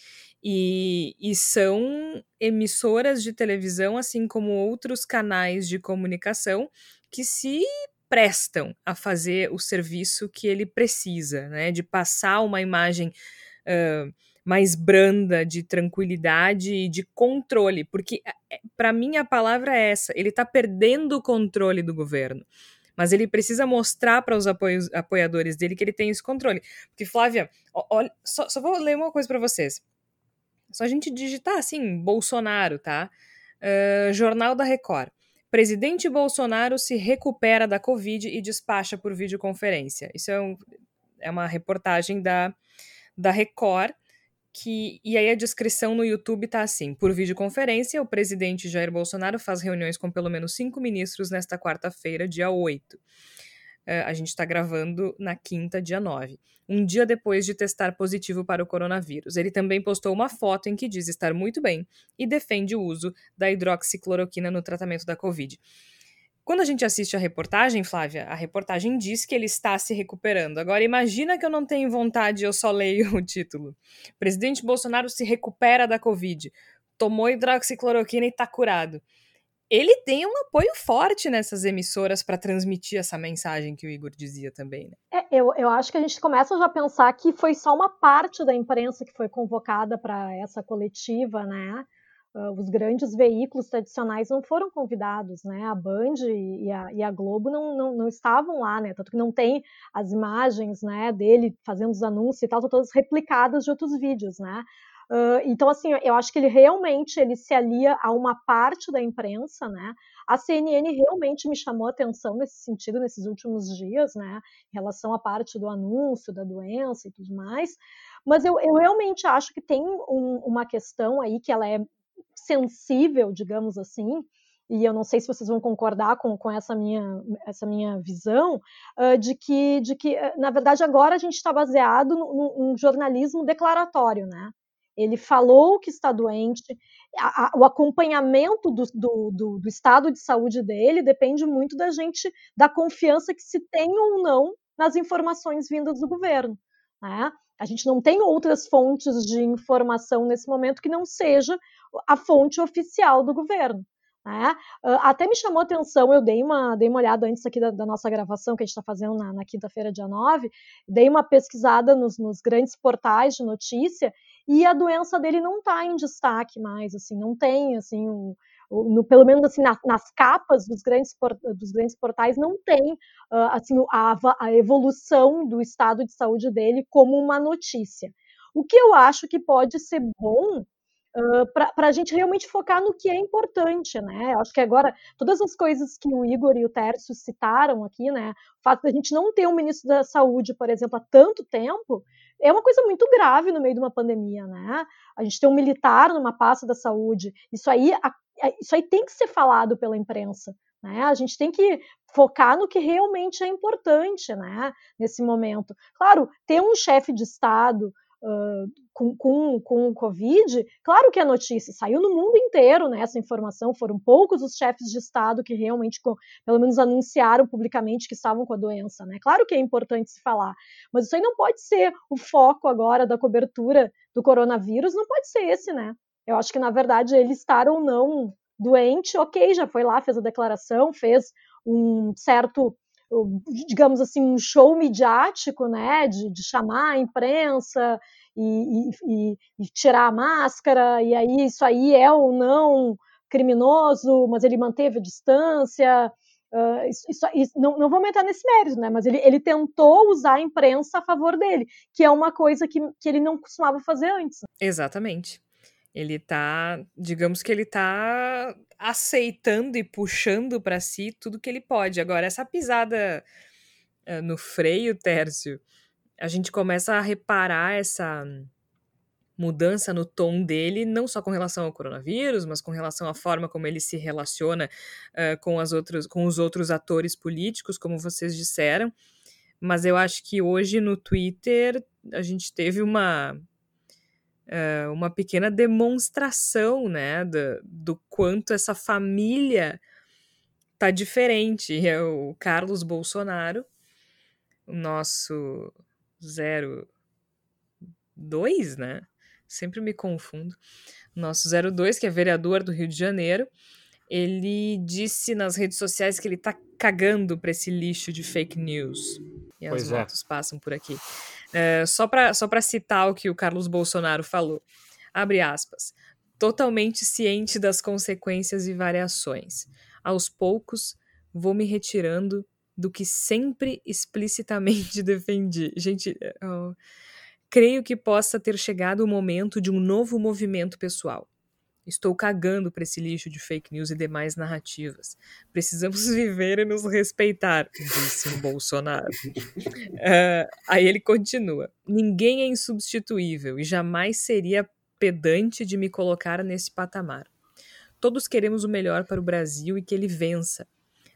E, e, são emissoras de televisão, assim como outros canais de comunicação, que se prestam a fazer o serviço que ele precisa, né? De passar uma imagem uh, mais branda, de tranquilidade e de controle, porque para mim a palavra é essa: ele está perdendo o controle do governo. Mas ele precisa mostrar para os apoiadores dele que ele tem esse controle. Porque, Flávia, olha, só, só vou ler uma coisa para vocês. Só a gente digitar assim, Bolsonaro, tá? Uh, Jornal da Record. Presidente Bolsonaro se recupera da Covid e despacha por videoconferência. Isso é, um, é uma reportagem da, da Record. Que, e aí a descrição no YouTube tá assim: por videoconferência, o presidente Jair Bolsonaro faz reuniões com pelo menos cinco ministros nesta quarta-feira, dia 8. Uh, a gente está gravando na quinta, dia 9, um dia depois de testar positivo para o coronavírus. Ele também postou uma foto em que diz estar muito bem e defende o uso da hidroxicloroquina no tratamento da Covid. Quando a gente assiste a reportagem, Flávia, a reportagem diz que ele está se recuperando. Agora, imagina que eu não tenho vontade eu só leio [laughs] o título. Presidente Bolsonaro se recupera da Covid. Tomou hidroxicloroquina e está curado ele tem um apoio forte nessas emissoras para transmitir essa mensagem que o Igor dizia também. Né? É, eu, eu acho que a gente começa já a pensar que foi só uma parte da imprensa que foi convocada para essa coletiva, né? Uh, os grandes veículos tradicionais não foram convidados, né? A Band e a, e a Globo não, não, não, estavam lá, né? Tanto que não tem as imagens, né, dele fazendo os anúncios e tal, todas replicadas de outros vídeos, né? Uh, então, assim, eu acho que ele realmente ele se alia a uma parte da imprensa, né? A CNN realmente me chamou a atenção nesse sentido nesses últimos dias, né? Em relação à parte do anúncio da doença e tudo mais. Mas eu, eu realmente acho que tem um, uma questão aí que ela é sensível, digamos assim, e eu não sei se vocês vão concordar com, com essa, minha, essa minha visão, uh, de que, de que, na verdade, agora a gente está baseado num jornalismo declaratório, né? Ele falou que está doente. A, a, o acompanhamento do, do, do, do, estado de saúde dele depende muito da gente, da confiança que se tem ou não nas informações vindas do governo. Né? A gente não tem outras fontes de informação nesse momento que não seja a fonte oficial do governo. Né? Uh, até me chamou atenção, eu dei uma, dei uma olhada antes aqui da, da nossa gravação que a gente está fazendo na, na quinta-feira, dia 9, dei uma pesquisada nos, nos, grandes portais de notícia e a doença dele não está em destaque mais, assim, não tem assim, um, no, pelo menos assim, na, nas capas dos grandes, dos grandes portais, não tem uh, assim, a, a evolução do estado de saúde dele como uma notícia. O que eu acho que pode ser bom Uh, para a gente realmente focar no que é importante, né? Acho que agora todas as coisas que o Igor e o Tércio citaram aqui, né? O fato da gente não ter um ministro da Saúde, por exemplo, há tanto tempo, é uma coisa muito grave no meio de uma pandemia, né? A gente tem um militar numa pasta da saúde, isso aí, isso aí tem que ser falado pela imprensa, né? A gente tem que focar no que realmente é importante, né? Nesse momento. Claro, ter um chefe de Estado com, com, com o Covid, claro que a notícia saiu no mundo inteiro, né, essa informação, foram poucos os chefes de Estado que realmente, pelo menos, anunciaram publicamente que estavam com a doença, né, claro que é importante se falar, mas isso aí não pode ser o foco agora da cobertura do coronavírus, não pode ser esse, né, eu acho que, na verdade, ele estar ou não doente, ok, já foi lá, fez a declaração, fez um certo digamos assim, um show midiático, né, de, de chamar a imprensa e, e, e, tirar a máscara, e aí isso aí é ou não criminoso, mas ele manteve a distância, uh, isso, isso, isso, não, não vou entrar nesse mérito, né, mas ele, ele tentou usar a imprensa a favor dele, que é uma coisa que, que ele não costumava fazer antes. Exatamente. Ele tá, digamos que ele tá aceitando e puxando para si tudo que ele pode. Agora, essa pisada uh, no freio, Tércio, a gente começa a reparar essa mudança no tom dele, não só com relação ao coronavírus, mas com relação à forma como ele se relaciona uh, com, as outras, com os outros atores políticos, como vocês disseram. Mas eu acho que hoje no Twitter a gente teve uma uh, uma pequena demonstração, né, do, do quanto essa família tá diferente. É [laughs] o Carlos Bolsonaro, o nosso 02, né? Sempre me confundo. Nosso 02, que é vereador do Rio de Janeiro, ele disse nas redes sociais que ele tá cagando para esse lixo de fake news. E pois as é. motos passam por aqui. É, só para só citar o que o Carlos Bolsonaro falou. Abre aspas. Totalmente ciente das consequências e variações. Aos poucos, vou me retirando do que sempre explicitamente [laughs] defendi. Gente, oh, creio que possa ter chegado o momento de um novo movimento pessoal. Estou cagando para esse lixo de fake news e demais narrativas. Precisamos [laughs] viver e nos respeitar, disse o Bolsonaro. Uh, [laughs] aí ele continua: Ninguém é insubstituível e jamais seria pedante de me colocar nesse patamar. Todos queremos o melhor para o Brasil e que ele vença.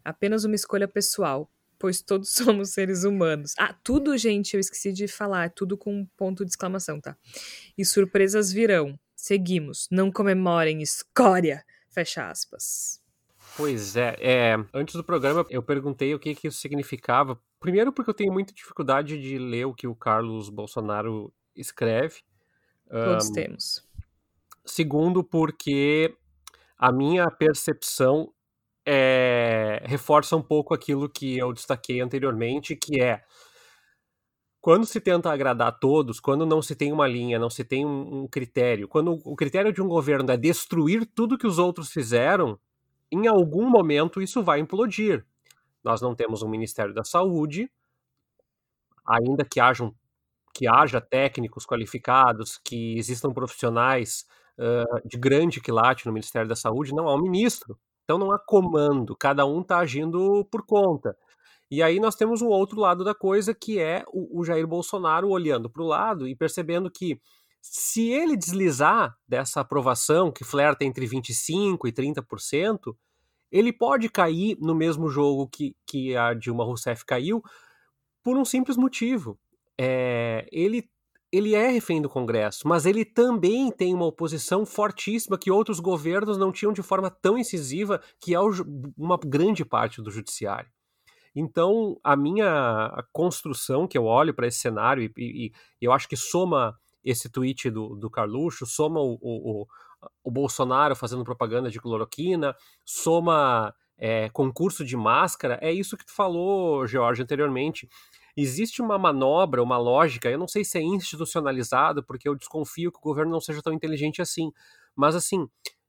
Apenas uma escolha pessoal, pois todos [laughs] somos seres humanos. Ah, tudo, gente, eu esqueci de falar, tudo com um ponto de exclamação, tá? E surpresas virão Seguimos. Não comemorem, escória! Fecha aspas. Pois é, é, antes do programa eu perguntei o que, que isso significava. Primeiro porque eu tenho muita dificuldade de ler o que o Carlos Bolsonaro escreve. Todos um, temos. Segundo porque a minha percepção é, reforça um pouco aquilo que eu destaquei anteriormente, que é quando se tenta agradar a todos, quando não se tem uma linha, não se tem um, um, critério, quando o critério de um governo é destruir tudo que os outros fizeram, em algum momento isso vai implodir. Nós não temos um Ministério da Saúde, ainda que, que haja técnicos qualificados, que existam profissionais uh, de grande quilate no Ministério da Saúde, não há um ministro. Então não há comando, cada um está agindo por conta. E aí nós temos um outro lado da coisa, que é o, o Jair Bolsonaro olhando para o lado e percebendo que se ele deslizar dessa aprovação, que flerta entre 25% e 30%, ele pode cair no mesmo jogo que, que a Dilma Rousseff caiu, por um simples motivo. É, ele, ele é refém do Congresso, mas ele também tem uma oposição fortíssima que outros governos não tinham de forma tão incisiva, que é uma grande parte do judiciário. Então, a minha construção que eu olho para esse cenário, e, e, e, eu acho que soma esse tweet do, do Carluxo, soma o, o, o Bolsonaro fazendo propaganda de cloroquina, soma é, concurso de máscara, é isso que tu falou, George, anteriormente. Existe uma manobra, uma lógica, eu não sei se é institucionalizado, porque eu desconfio que o governo não seja tão inteligente assim, mas assim,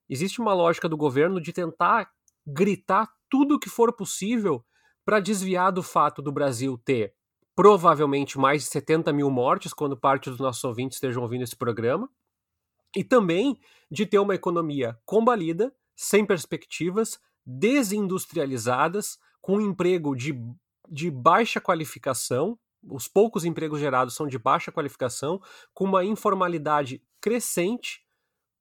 existe uma lógica do governo de tentar gritar tudo o que for possível para desviar do fato do Brasil ter provavelmente mais de 70 mil mortes quando parte dos nossos ouvintes estejam ouvindo esse programa, e também de ter uma economia combalida, sem perspectivas, desindustrializadas, com emprego de, de baixa qualificação, os poucos empregos gerados são de baixa qualificação, com uma informalidade crescente,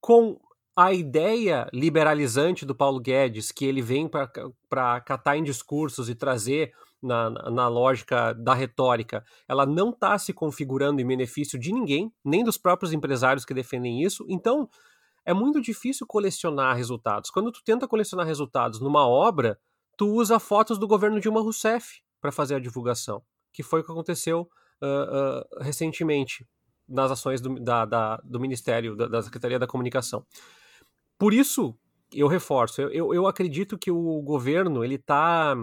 com a ideia liberalizante do Paulo Guedes, que ele vem para catar em discursos e trazer na, na lógica da retórica, ela não está se configurando em benefício de ninguém, nem dos próprios empresários que defendem isso. Então, é muito difícil colecionar resultados. Quando tu tenta colecionar resultados numa obra, tu usa fotos do governo Dilma Rousseff para fazer a divulgação, que foi o que aconteceu uh, uh, recentemente nas ações do, da, da, do Ministério, da, da, Secretaria da Comunicação. Por isso, eu reforço, eu, eu, eu acredito que o governo ele está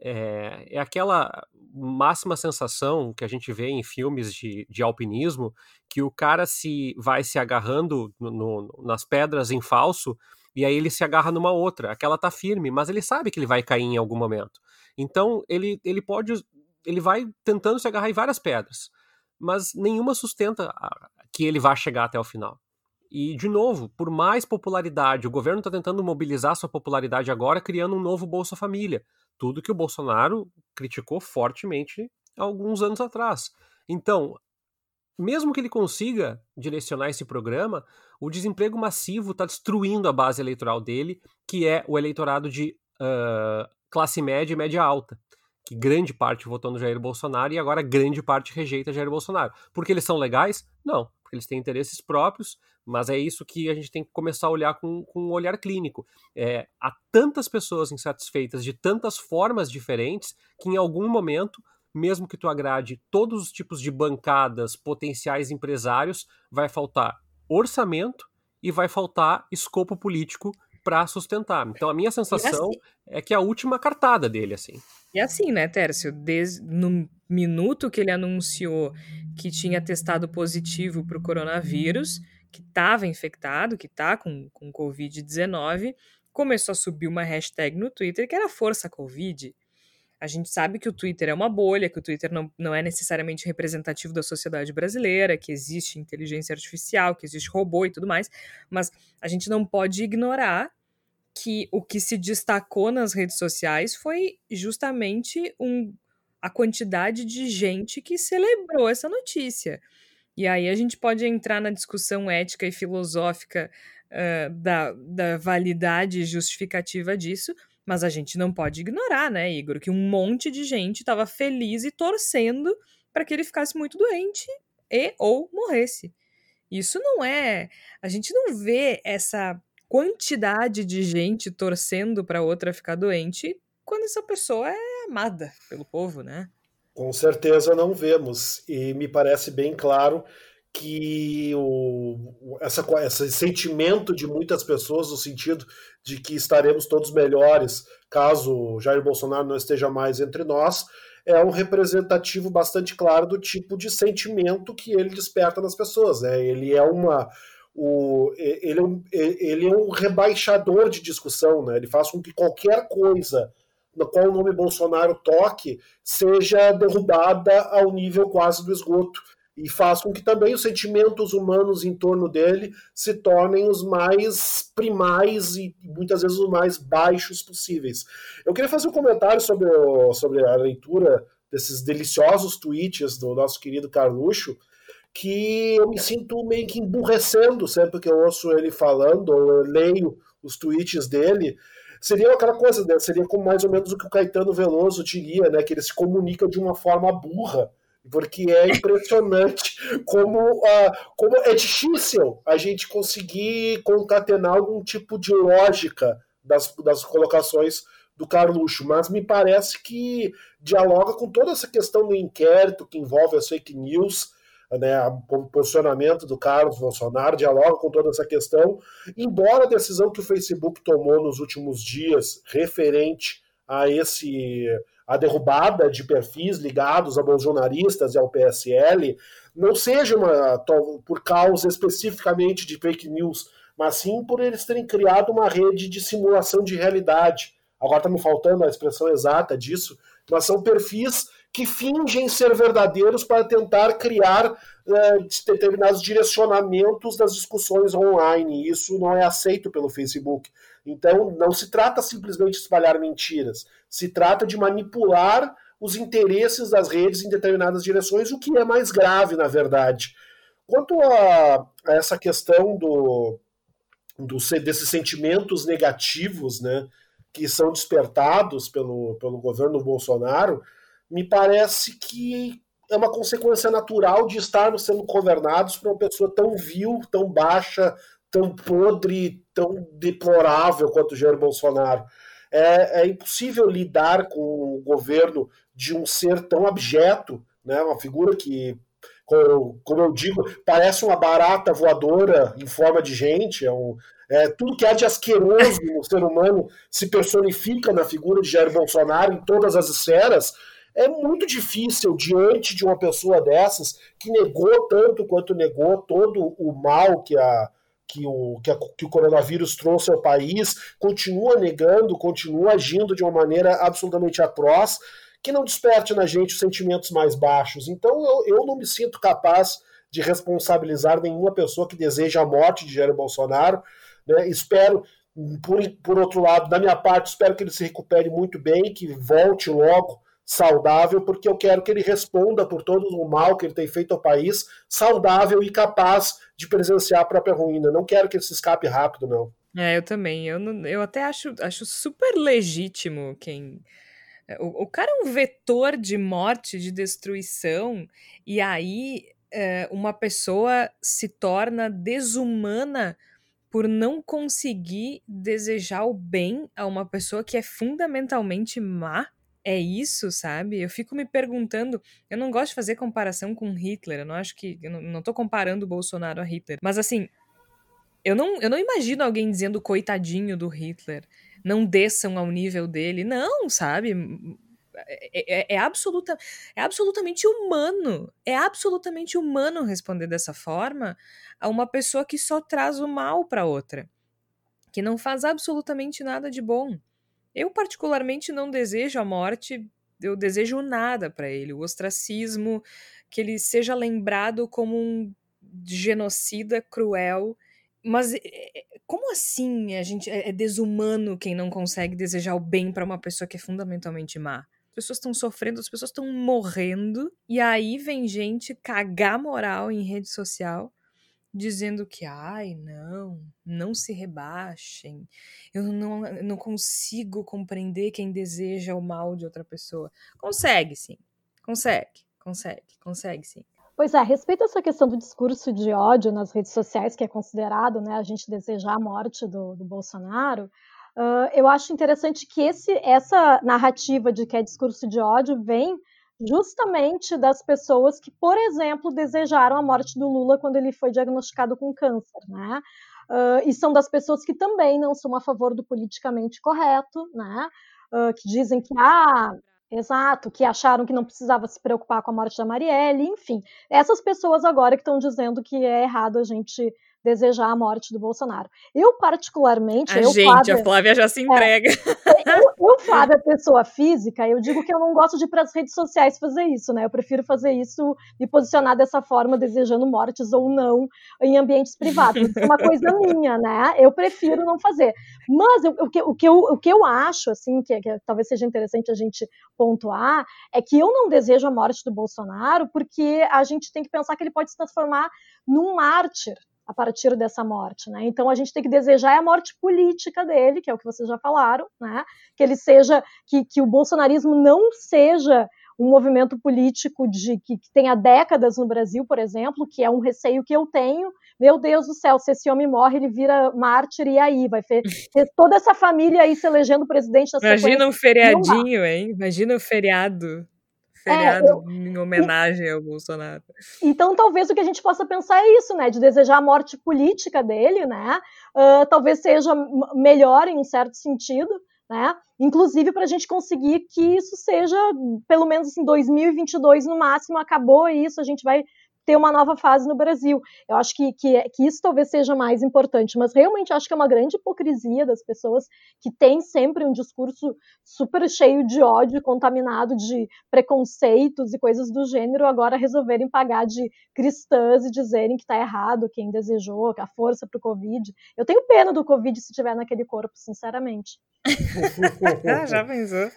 é, é aquela máxima sensação que a gente vê em filmes de, de alpinismo, que o cara se vai se agarrando no, no, nas pedras em falso e aí ele se agarra numa outra. Aquela tá firme, mas ele sabe que ele vai cair em algum momento. Então ele, ele pode, ele vai tentando se agarrar em várias pedras, mas nenhuma sustenta que ele vá chegar até o final. E, de novo, por mais popularidade, o governo está tentando mobilizar sua popularidade agora, criando um novo Bolsa Família tudo que o Bolsonaro criticou fortemente alguns anos atrás. Então, mesmo que ele consiga direcionar esse programa, o desemprego massivo está destruindo a base eleitoral dele, que é o eleitorado de uh, classe média e média alta, que grande parte votou no Jair Bolsonaro e agora grande parte rejeita Jair Bolsonaro. Porque eles são legais? Não, porque eles têm interesses próprios, mas é isso que a gente tem que começar a olhar com, com um olhar clínico. É, há tantas pessoas insatisfeitas de tantas formas diferentes que em algum momento, mesmo que tu agrade todos os tipos de bancadas, potenciais empresários, vai faltar orçamento e vai faltar escopo político para sustentar. Então a minha sensação assim, é que é a última cartada dele, assim. E assim, né, Tércio? Desde, no minuto que ele anunciou que tinha testado positivo para o coronavírus, que estava infectado, que está com, com Covid-19, começou a subir uma hashtag no Twitter que era Força Covid. A gente sabe que o Twitter é uma bolha, que o Twitter não, não é necessariamente representativo da sociedade brasileira, que existe inteligência artificial, que existe robô e tudo mais, mas a gente não pode ignorar que o que se destacou nas redes sociais foi justamente um, a quantidade de gente que celebrou essa notícia. E aí a gente pode entrar na discussão ética e filosófica uh, da, da validade justificativa disso, mas a gente não pode ignorar, né, Igor, que um monte de gente estava feliz e torcendo para que ele ficasse muito doente e ou morresse. Isso não é. A gente não vê essa quantidade de gente torcendo para outra ficar doente quando essa pessoa é amada pelo povo, né? Com certeza não vemos. E me parece bem claro que o, essa, esse sentimento de muitas pessoas, no sentido de que estaremos todos melhores caso Jair Bolsonaro não esteja mais entre nós, é um representativo bastante claro do tipo de sentimento que ele desperta nas pessoas. Né? Ele é uma. O, ele, é um, ele é um rebaixador de discussão, né? ele faz com que qualquer coisa no qual o nome Bolsonaro toque seja derrubada ao nível quase do esgoto e faz com que também os sentimentos humanos em torno dele se tornem os mais primais e muitas vezes os mais baixos possíveis. Eu queria fazer um comentário sobre, o, sobre a leitura desses deliciosos tweets do nosso querido Carluxo, que eu me sinto meio que emburrecendo sempre que eu ouço ele falando, ou eu leio os tweets dele, Seria aquela coisa, né? Seria como mais ou menos o que o Caetano Veloso diria, né? Que ele se comunica de uma forma burra porque é impressionante [laughs] como, uh, como é difícil a gente conseguir concatenar algum tipo de lógica das, das colocações do Carluxo, mas me parece que dialoga com toda essa questão do inquérito que envolve as fake news, né, o posicionamento do Carlos Bolsonaro dialoga com toda essa questão, embora a decisão que o Facebook tomou nos últimos dias referente a esse a derrubada de perfis ligados a bolsonaristas e ao PSL não seja uma por causa especificamente de fake news, mas sim por eles terem criado uma rede de simulação de realidade. Agora está me faltando a expressão exata disso, mas são perfis que fingem ser verdadeiros para tentar criar eh, determinados direcionamentos das discussões online. Isso não é aceito pelo Facebook. Então, não se trata simplesmente de espalhar mentiras, se trata de manipular os interesses das redes em determinadas direções, o que é mais grave, na verdade. Quanto a, a essa questão do, do, desses sentimentos negativos né, que são despertados pelo, pelo governo Bolsonaro, me parece que é uma consequência natural de estarmos sendo governados por uma pessoa tão vil, tão baixa, tão podre, tão deplorável quanto Jair Bolsonaro. É, é impossível lidar com o governo de um ser tão abjeto, né? uma figura que, como, como eu digo, parece uma barata voadora em forma de gente, é um, é, tudo que há de asqueroso no ser humano se personifica na figura de Jair Bolsonaro em todas as esferas. É muito difícil, diante de uma pessoa dessas, que negou tanto quanto negou todo o mal que a, que o, que, a, que, o coronavírus trouxe ao país, continua negando, continua agindo de uma maneira absolutamente atroz, que não desperte na gente os sentimentos mais baixos. Então eu, eu não me sinto capaz de responsabilizar nenhuma pessoa que deseja a morte de Jair Bolsonaro. Né? Espero, por, por outro lado, da minha parte, espero que ele se recupere muito bem, que volte logo saudável, porque eu quero que ele responda por todo o mal que ele tem feito ao país, saudável e capaz de presenciar a própria ruína. Não quero que ele se escape rápido, não. É, eu também. Eu, não, eu até acho, acho super legítimo quem. É, o, o cara é um vetor de morte, de destruição, e aí é, uma pessoa se torna desumana por não conseguir desejar o bem a uma pessoa que é fundamentalmente má é isso, sabe? Eu fico me perguntando, eu não gosto de fazer comparação com Hitler, eu não acho que, eu não, não tô comparando o Bolsonaro a Hitler, mas assim, eu não, eu não imagino alguém dizendo coitadinho do Hitler, não desçam ao nível dele, não, sabe? É, é, é, absoluta, é absolutamente humano, é absolutamente humano responder dessa forma a uma pessoa que só traz o mal para outra, que não faz absolutamente nada de bom. Eu, particularmente, não desejo a morte, eu desejo nada para ele. O ostracismo, que ele seja lembrado como um genocida cruel. Mas como assim a gente é desumano quem não consegue desejar o bem para uma pessoa que é fundamentalmente má? As pessoas estão sofrendo, as pessoas estão morrendo, e aí vem gente cagar moral em rede social dizendo que, ai, não, não se rebaixem, eu não, não consigo compreender quem deseja o mal de outra pessoa. Consegue, sim, consegue, consegue, consegue, sim. Pois é, a respeito dessa questão do discurso de ódio nas redes sociais, que é considerado né, a gente desejar a morte do, do Bolsonaro, uh, eu acho interessante que esse, essa narrativa de que é discurso de ódio vem justamente das pessoas que, por exemplo, desejaram a morte do Lula quando ele foi diagnosticado com câncer, né? Uh, e são das pessoas que também não são a favor do politicamente correto, né? Uh, que dizem que, ah, exato, que acharam que não precisava se preocupar com a morte da Marielle, enfim. Essas pessoas agora que estão dizendo que é errado a gente desejar a morte do Bolsonaro. Eu, particularmente. A eu, gente, Flávia, a Flávia já se é, entrega. É, eu, eu, Flávia, pessoa física, eu digo que eu não gosto de ir para as redes sociais fazer isso, né? Eu prefiro fazer isso, me posicionar dessa forma, desejando mortes ou não, em ambientes privados. Isso é uma coisa [laughs] minha, né? Eu prefiro não fazer. Mas eu, o, que, o, que eu, o que eu acho, assim, que, que talvez seja interessante a gente pontuar, é que eu não desejo a morte do Bolsonaro, porque a gente tem que pensar que ele pode se transformar num mártir a partir dessa morte, né? Então a gente tem que desejar a morte política dele, que é o que vocês já falaram, né? Que ele seja, que, que o bolsonarismo não seja um movimento político de que, que tenha décadas no Brasil, por exemplo, que é um receio que eu tenho. Meu Deus do céu, se esse homem morre, ele vira mártir e aí vai ter, [laughs] ter toda essa família aí se elegendo presidente. Imagina um feriadinho, hein? Imagina um feriado feriado é, eu... em homenagem ao Bolsonaro. Então, talvez o que a gente possa pensar é isso, né? De desejar a morte política dele, né? Uh, talvez seja melhor em um certo sentido, né? Inclusive para a gente conseguir que isso seja, pelo menos em 2022 no máximo, acabou isso, a gente vai ter uma nova fase no Brasil. Eu acho que, que, que, isso talvez seja mais importante, mas realmente acho que é uma grande hipocrisia das pessoas que têm sempre um discurso super cheio de ódio, contaminado de preconceitos e coisas do gênero, agora resolverem pagar de cristãs e dizerem que está errado quem desejou, a força para o Covid. Eu tenho pena do Covid se estiver naquele corpo, sinceramente. [laughs] Já pensou?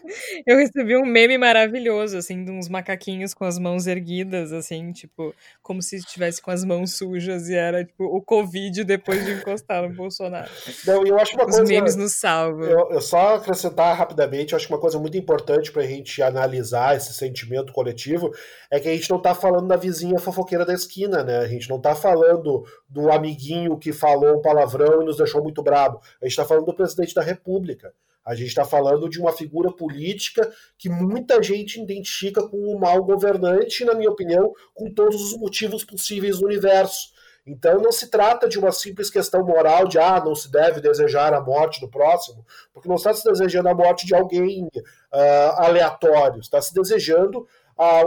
Eu recebi um meme maravilhoso, assim, de uns macaquinhos com as mãos erguidas, assim, tipo, como se estivesse com as mãos sujas e era, tipo, o Covid depois de encostar no Bolsonaro. Não, eu acho uma Os coisa. memes nos salvam. Eu, eu só acrescentar rapidamente, eu acho que uma coisa muito importante para a gente analisar esse sentimento coletivo é que a gente não está falando da vizinha fofoqueira da esquina, né? A gente não está falando do amiguinho que falou um palavrão e nos deixou muito bravo. A gente está falando do presidente da República. A gente está falando de uma figura política que muita gente identifica com o mau governante, na minha opinião, com todos os motivos possíveis do universo. Então não se trata de uma simples questão moral de ah, não se deve desejar a morte do próximo, porque não está se desejando a morte de alguém uh, aleatório, está se desejando a,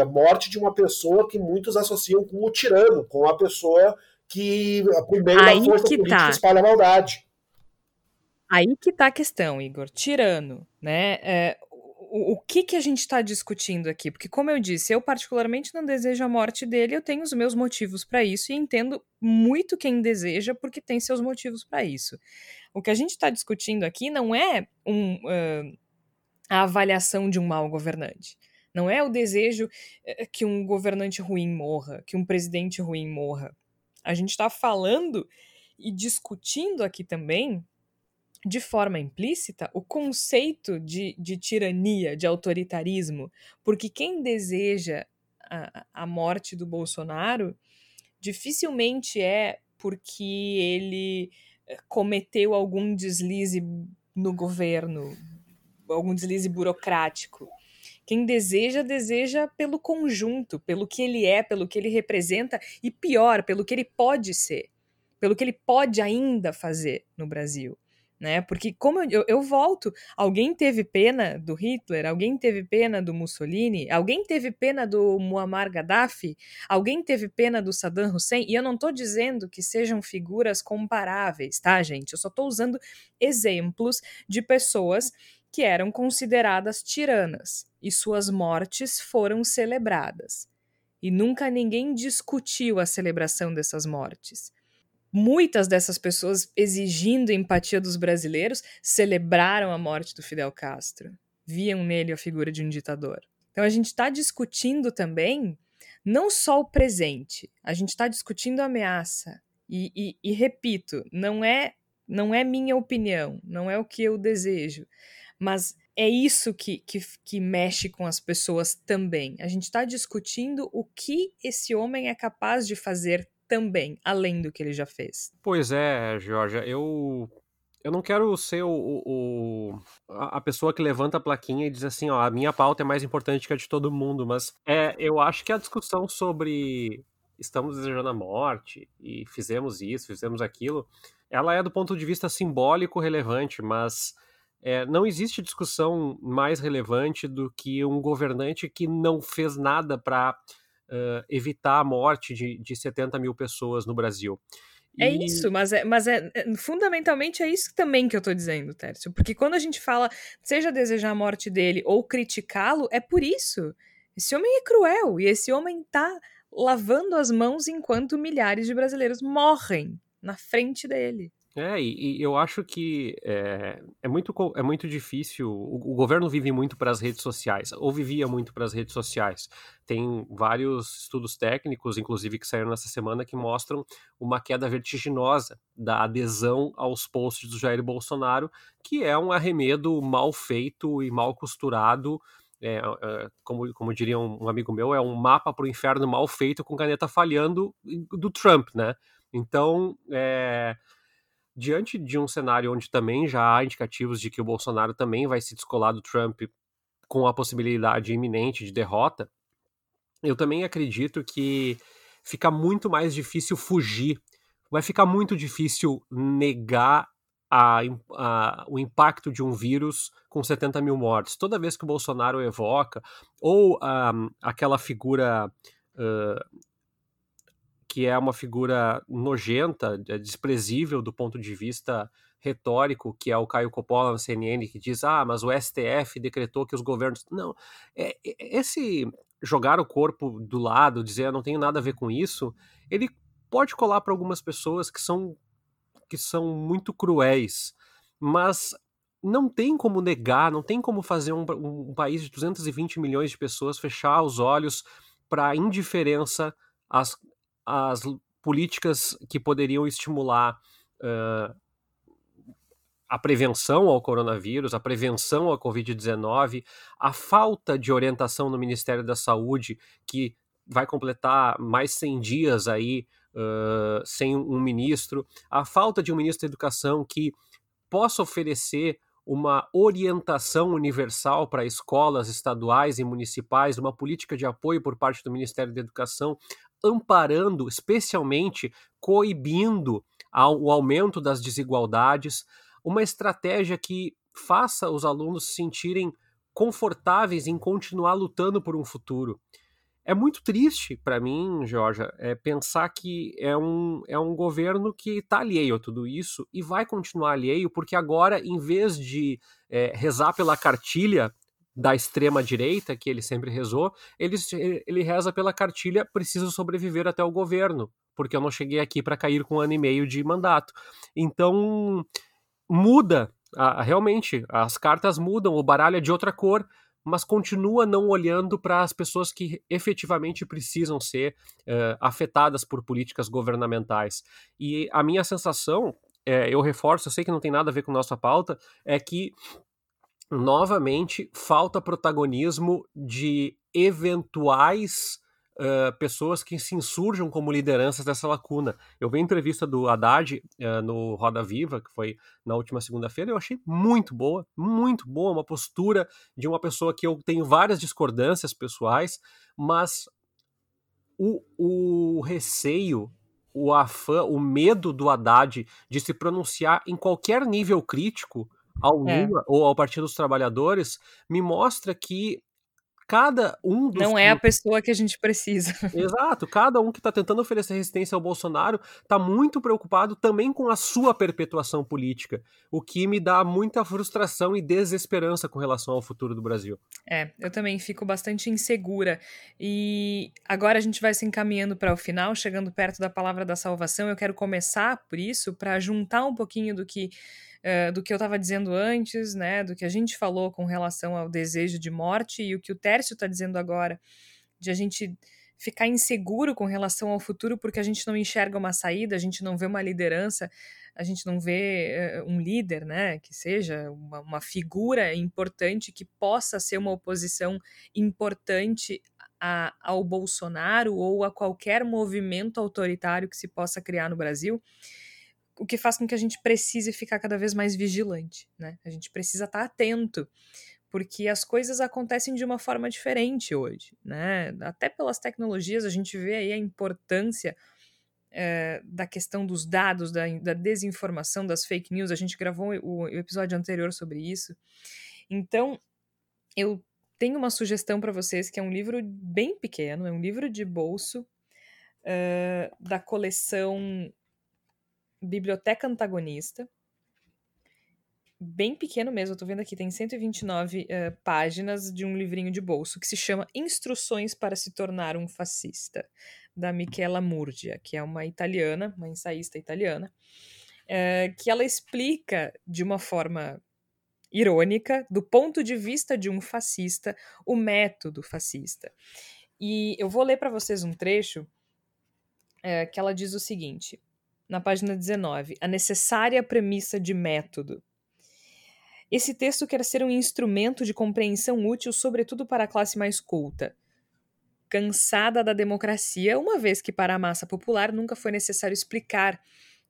a morte de uma pessoa que muitos associam com o tirano, com a pessoa que, por meio Aí da força política, tá. espalha a maldade. Aí que tá a questão, Igor. Tirano, né? É, o, o que que a gente está discutindo aqui? Porque, como eu disse, eu particularmente não desejo a morte dele, eu tenho os meus motivos para isso e entendo muito quem deseja porque tem seus motivos para isso. O que a gente está discutindo aqui não é um, uh, a avaliação de um mau governante. Não é o desejo uh, que um governante ruim morra, que um presidente ruim morra. A gente está falando e discutindo aqui também de forma implícita, o conceito de, de tirania, de autoritarismo, porque quem deseja a, a morte do Bolsonaro dificilmente é porque ele eh, cometeu algum deslize no governo, algum deslize burocrático. Quem deseja, deseja pelo conjunto, pelo que ele é, pelo que ele representa e pior, pelo que ele pode ser, pelo que ele pode ainda fazer no Brasil né? Porque como eu, eu, volto, alguém teve pena do Hitler, alguém teve pena do Mussolini, alguém teve pena do Muammar Gaddafi, alguém teve pena do Saddam Hussein, e eu não estou dizendo que sejam figuras comparáveis, tá, gente? Eu só estou usando exemplos de pessoas que eram consideradas tiranas e suas mortes foram celebradas. E nunca ninguém discutiu a celebração dessas mortes muitas dessas pessoas exigindo empatia dos brasileiros celebraram a morte do Fidel Castro, viam nele a figura de um ditador. Então a gente está discutindo também não só o presente, a gente está discutindo a ameaça. E, e, e, repito, não é não é minha opinião, não é o que eu desejo, mas é isso que, que, que mexe com as pessoas também. A gente está discutindo o que esse homem é capaz de fazer também, além do que ele já fez. Pois é, Georgia, eu eu não quero ser o, o, a pessoa que levanta a plaquinha e diz assim, ó, a minha pauta é mais importante que a de todo mundo, mas é, eu acho que a discussão sobre estamos desejando a morte e fizemos isso, fizemos aquilo, ela é do ponto de vista simbólico relevante, mas é, não existe discussão mais relevante do que um governante que não fez nada para uh, evitar a morte de, de 70 mil pessoas no Brasil. É isso, mas, é, mas é, é, fundamentalmente é isso também que eu tô dizendo, Tércio. Porque quando a gente fala, seja desejar a morte dele ou criticá-lo, é por isso. Esse homem é cruel e esse homem tá lavando as mãos enquanto milhares de brasileiros morrem na frente dele. É, e, e, eu acho que é, é, muito, é muito difícil. O, o governo vive muito para as redes sociais, ou vivia muito para as redes sociais. Tem vários estudos técnicos, inclusive, que saíram nessa semana, que mostram uma queda vertiginosa da adesão aos posts do Jair Bolsonaro, que é um arremedo mal feito e mal costurado. É, é, como, como diria um, amigo meu, é um mapa para o inferno mal feito com caneta falhando do Trump, né? Então, é, diante de um cenário onde também já há indicativos de que o Bolsonaro também vai se descolar do Trump com a possibilidade iminente de derrota, eu também acredito que fica muito mais difícil fugir, vai ficar muito difícil negar a, a, o impacto de um vírus com 70 mil mortes. Toda vez que o Bolsonaro evoca, ou um, aquela figura uh, que é uma figura nojenta, é desprezível do ponto de vista retórico, que é o Caio Coppola na CNN, que diz: ah, mas o STF decretou que os governos. Não, é, é, esse jogar o corpo do lado, dizer ah, não tenho nada a ver com isso, ele pode colar para algumas pessoas que são, que são muito cruéis, mas não tem como negar, não tem como fazer um, um país de 220 milhões de pessoas fechar os olhos para a indiferença às, às políticas que poderiam estimular uh, a prevenção ao coronavírus, a prevenção à Covid-19, a falta de orientação no Ministério da Saúde, que vai completar mais 100 dias aí uh, sem um ministro, a falta de um ministro da Educação que possa oferecer uma orientação universal para escolas estaduais e municipais, uma política de apoio por parte do Ministério da Educação, amparando, especialmente coibindo o aumento das desigualdades, uma estratégia que faça os alunos se sentirem confortáveis em continuar lutando por um futuro. É muito triste para mim, Georgia, é pensar que é um, é um governo que está alheio a tudo isso e vai continuar alheio, porque agora, em vez de é, rezar pela cartilha da extrema direita, que ele sempre rezou, ele, ele reza pela cartilha preciso sobreviver até o governo, porque eu não cheguei aqui para cair com um ano e meio de mandato. Então, muda, realmente, as cartas mudam, o baralho é de outra cor, mas continua não olhando para as pessoas que efetivamente precisam ser uh, afetadas por políticas governamentais. E a minha sensação, é, eu reforço, eu sei que não tem nada a ver com nossa pauta, é que novamente falta protagonismo de eventuais uh, pessoas que se insurjam como lideranças dessa lacuna. Eu vi a entrevista do Haddad uh, no Roda Viva, que foi na última segunda-feira, eu achei muito boa, muito boa, uma postura de uma pessoa que eu tenho várias discordâncias pessoais, mas o, o receio o afã, o medo do Haddad de se pronunciar em qualquer nível crítico ao é. Lula é. ou ao Partido dos Trabalhadores me mostra que cada um dos. Não é a pessoa que a gente precisa. [laughs] Exato, cada um que está tentando oferecer resistência ao Bolsonaro está muito preocupado também com a sua perpetuação política, o que me dá muita frustração e desesperança com relação ao futuro do Brasil. É, eu também fico bastante insegura. E agora a gente vai se encaminhando para o final, chegando perto da palavra da salvação. Eu quero começar por isso, para juntar um pouquinho do que uh, do que eu estava dizendo antes, né, do que a gente falou com relação ao desejo de morte e o que o Tércio está dizendo agora, de a gente ficar inseguro com relação ao futuro porque a gente não enxerga uma saída, a gente não vê uma liderança, a gente não vê uh, um líder, né, que seja uma, uma, figura importante que possa ser uma oposição importante a, ao Bolsonaro ou a qualquer movimento autoritário que se possa criar no Brasil o que faz com que a gente precise ficar cada vez mais vigilante, né? A gente precisa estar atento, porque as coisas acontecem de uma forma diferente hoje, né? Até pelas tecnologias a gente vê aí a importância é, da questão dos dados, da, da, desinformação, das fake news. A gente gravou o, o episódio anterior sobre isso. Então, eu tenho uma sugestão para vocês que é um livro bem pequeno, é um livro de bolso uh, da coleção Biblioteca Antagonista. Bem pequeno mesmo, eu tô vendo aqui, tem 129 uh, eh, páginas de um livrinho de bolso que se chama Instruções para se tornar um fascista, da Michela Murgia, que é uma italiana, uma ensaísta italiana, uh, que ela explica de uma forma irônica, do ponto de vista de um fascista, o método fascista. E eu vou ler para vocês um trecho uh, que ela diz o seguinte: na página 19, a necessária premissa de método. Esse texto quer ser um instrumento de compreensão útil, sobretudo para a classe mais culta. Cansada da democracia, uma vez que para a massa popular nunca foi necessário explicar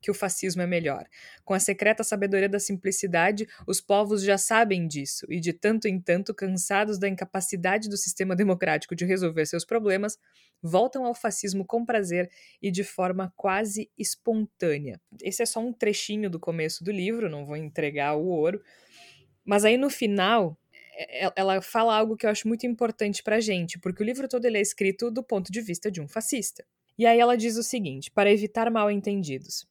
que o fascismo é melhor. Com a secreta sabedoria da simplicidade, os povos já sabem disso, e de tanto em tanto, cansados da incapacidade do sistema democrático de resolver seus problemas, voltam ao fascismo com prazer e de forma quase espontânea. Esse é só um trechinho do começo do livro, não vou entregar o ouro, mas aí no final é, é, ela fala algo que eu acho muito importante pra gente, porque o livro todo ele é escrito do ponto de vista de um fascista. E aí ela diz o seguinte: para evitar mal-entendidos.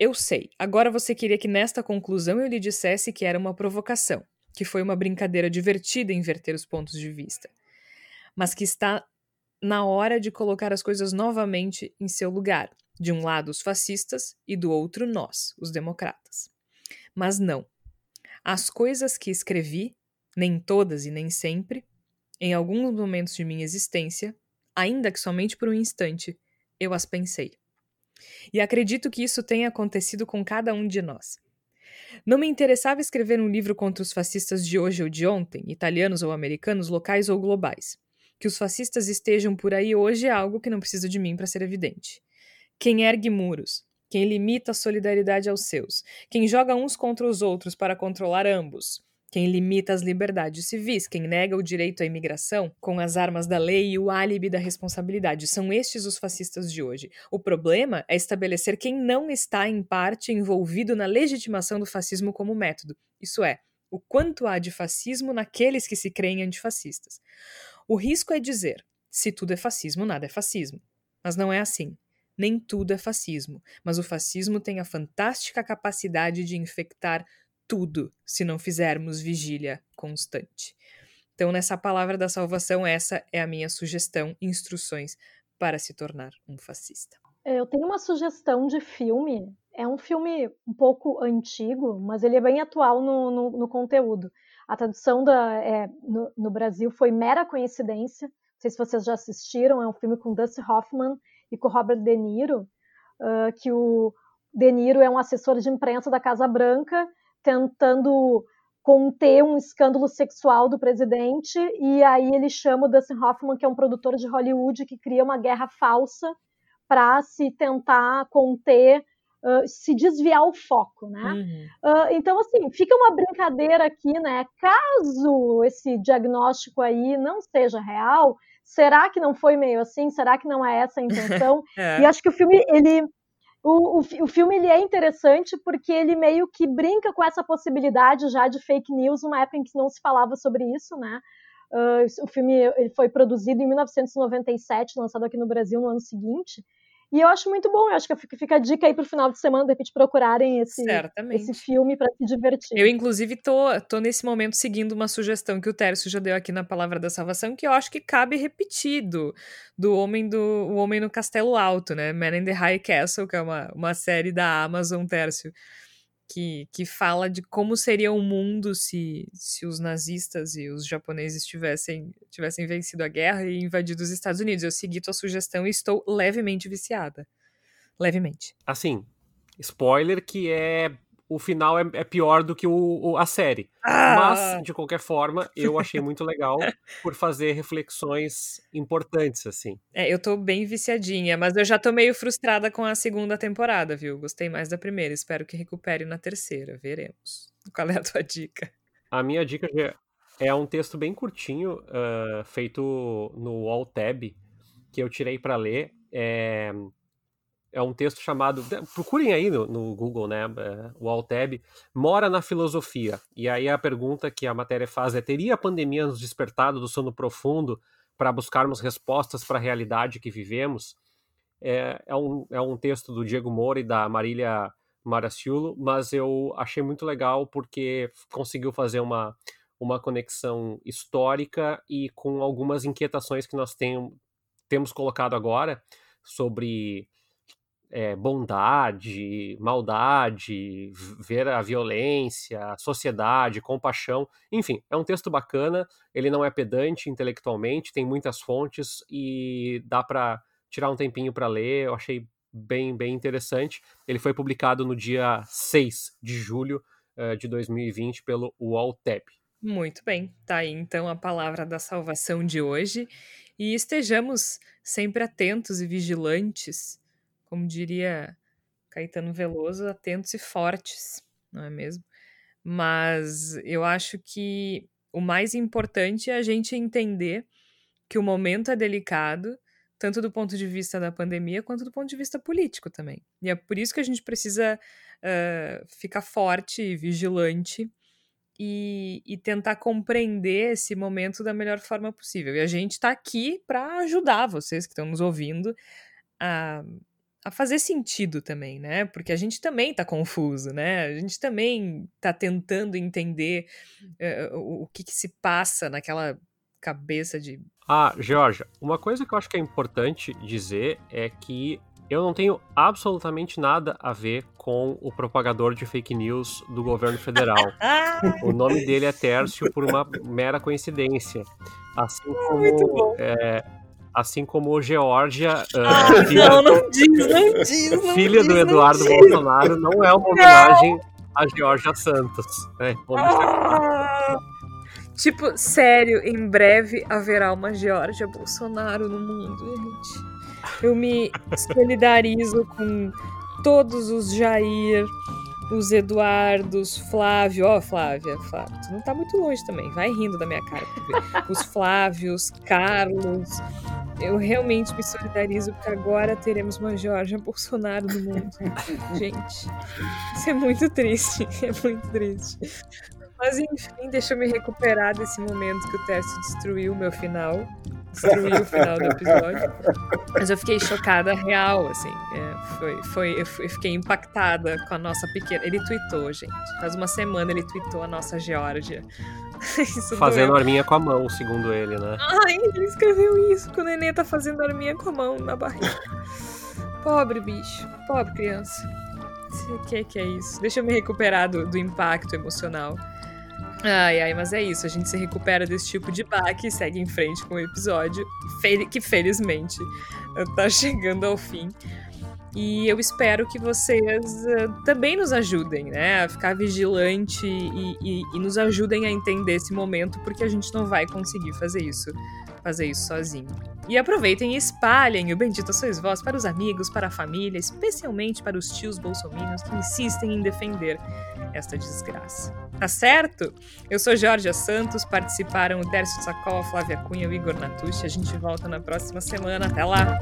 Eu sei, agora você queria que nesta conclusão eu lhe dissesse que era uma provocação, que foi uma brincadeira divertida inverter os pontos de vista, mas que está na hora de colocar as coisas novamente em seu lugar. De um lado, os fascistas e do outro, nós, os democratas. Mas não. As coisas que escrevi, nem todas e nem sempre, em alguns momentos de minha existência, ainda que somente por um instante, eu as pensei. E acredito que isso tenha acontecido com cada um de nós. Não me interessava escrever um livro contra os fascistas de hoje ou de ontem, italianos ou americanos, locais ou globais. Que os fascistas estejam por aí hoje é algo que não precisa de mim para ser evidente. Quem ergue muros, quem limita a solidariedade aos seus, quem joga uns contra os outros para controlar ambos, quem limita as liberdades civis, quem nega o direito à imigração com as armas da lei e o álibi da responsabilidade. São estes os fascistas de hoje. O problema é estabelecer quem não está, em parte, envolvido na legitimação do fascismo como método. Isso é, o quanto há de fascismo naqueles que se creem antifascistas. O risco é dizer: se tudo é fascismo, nada é fascismo. Mas não é assim. Nem tudo é fascismo, mas o fascismo tem a fantástica capacidade de infectar tudo se não fizermos vigília constante. Então, nessa palavra da salvação, essa é a minha sugestão, instruções para se tornar um fascista. Eu tenho uma sugestão de filme. É um filme um pouco antigo, mas ele é bem atual no, no, no conteúdo. A tradução da, é, no, no, Brasil foi Mera Coincidência. Não sei se vocês já assistiram. É um filme com Dusty Hoffman e com Robert De Niro, uh, que o De Niro é um assessor de imprensa da Casa Branca, tentando conter um escândalo sexual do presidente, e aí ele chama o Dustin Hoffman, que é um produtor de Hollywood, que cria uma guerra falsa para se tentar conter Uh, se desviar o foco, né? Uhum. Uh, então, assim, fica uma brincadeira aqui, né? Caso esse diagnóstico aí não seja real, será que não foi meio assim? Será que não é essa a intenção? [laughs] é. E acho que o filme, ele... O, o, o, filme ele é interessante porque ele meio que brinca com essa possibilidade já de fake news, numa época em que não se falava sobre isso, né? Uh, o filme ele foi produzido em 1997, lançado aqui no Brasil no ano seguinte, e eu acho muito bom, eu acho que fica a dica aí pro final de semana, de repente procurarem esse, esse filme para se divertir. Eu, inclusive, tô, tô nesse momento seguindo uma sugestão que o Tércio já deu aqui na Palavra da Salvação, que eu acho que cabe repetido, do Homem do o Homem no Castelo Alto, né? Man in the High Castle, que é uma, uma série da Amazon, Tércio que, que fala de como seria o mundo se, se os nazistas e os japoneses tivessem, tivessem vencido a guerra e invadido os Estados Unidos. Eu segui tua sugestão e estou levemente viciada. Levemente. Assim, spoiler que é o final é, é pior do que o, o a série. Ah! Mas, de qualquer forma, eu achei muito legal [laughs] por fazer reflexões importantes, assim. É, eu tô bem viciadinha, mas eu já tô meio frustrada com a segunda temporada, viu? Gostei mais da primeira, espero que recupere na terceira, veremos. [laughs] Qual é a tua dica? A minha dica é um texto bem curtinho, uh, feito no Tab que eu tirei para ler. É, é um texto chamado. Procurem aí no, no Google, né? É, o Altab, Mora na Filosofia. E aí a pergunta que a matéria faz é: teria a pandemia nos despertado do sono profundo para buscarmos respostas para a realidade que vivemos? É, é, um, é um texto do Diego Moura e da Marília Maraciulo, mas eu achei muito legal porque conseguiu fazer uma, uma conexão histórica e com algumas inquietações que nós tem, temos colocado agora sobre é, bondade, maldade, ver a violência, a sociedade, compaixão. Enfim, é um texto bacana. Ele não é pedante intelectualmente, tem muitas fontes e dá para tirar um tempinho para ler. Eu achei bem, bem interessante. Ele foi publicado no dia 6 de julho uh, de 2020 pelo UOLTEP. Muito bem, tá aí então a palavra da salvação de hoje. E estejamos sempre atentos e vigilantes como diria Caetano Veloso, atentos e fortes, não é mesmo? Mas eu acho que o mais importante é a gente entender que o momento é delicado, tanto do ponto de vista da pandemia quanto do ponto de vista político também. E é por isso que a gente precisa uh, ficar forte e vigilante e, e, tentar compreender esse momento da melhor forma possível. E a gente está aqui para ajudar vocês que estão nos ouvindo a, a fazer sentido também, né? Porque a gente também tá confuso, né? A gente também tá tentando entender uh, o, o que, que se passa naquela cabeça de. Ah, Georgia, uma coisa que eu acho que é importante dizer é que eu não tenho absolutamente nada a ver com o propagador de fake news do governo federal. [laughs] o nome dele é Tércio por uma mera coincidência. Assim como, é, assim como Georgia. Ah, uh, filha, não, não diz, não diz. Não filha diz, do Eduardo Bolsonaro não é uma homenagem a Georgia Santos. Né? Ah, tipo, sério, em breve haverá uma Georgia Bolsonaro no mundo, gente. Eu me solidarizo com todos os Jair, os Eduardos, Flávio, ó, oh, Flávia, Flávio, tu não tá muito longe também, vai rindo da minha cara. [laughs] Os Flávios, Carlos. Eu realmente me solidarizo porque agora teremos uma Georgia Bolsonaro no mundo. [laughs] Gente, isso é muito triste, [laughs] é muito triste. Mas enfim, deixa eu me recuperar desse momento que o teste destruiu o meu final destruir o final do episódio. Mas eu fiquei chocada real, assim. É, foi, foi, eu fiquei impactada com a nossa pequena. Ele tweetou, gente. Faz uma semana ele tweetou a nossa Geórgia. [laughs] fazendo doeu. arminha com a mão, segundo ele, né? Ai, ele escreveu isso, que o neném tá fazendo arminha com a mão na barriga. Pobre bicho, pobre criança. O que, que é isso? Deixa eu me recuperar do, do impacto emocional. Ai, ai, mas é isso. A gente se recupera desse tipo de baque e segue em frente com o episódio, que felizmente tá [laughs] chegando ao fim. E eu espero que vocês uh, também nos ajudem, né? A ficar vigilante e, e, e, nos ajudem a entender esse momento, porque a gente não vai conseguir fazer isso, fazer isso sozinho. E aproveitem e espalhem o Bendito Sois Vós para os amigos, para a família, especialmente para os tios bolsominions que insistem em defender esta desgraça. Tá certo? Eu sou Jorge Santos, participaram o Tércio Sacol, a Flávia Cunha e o Igor Natucci. A gente volta na próxima semana. Até lá!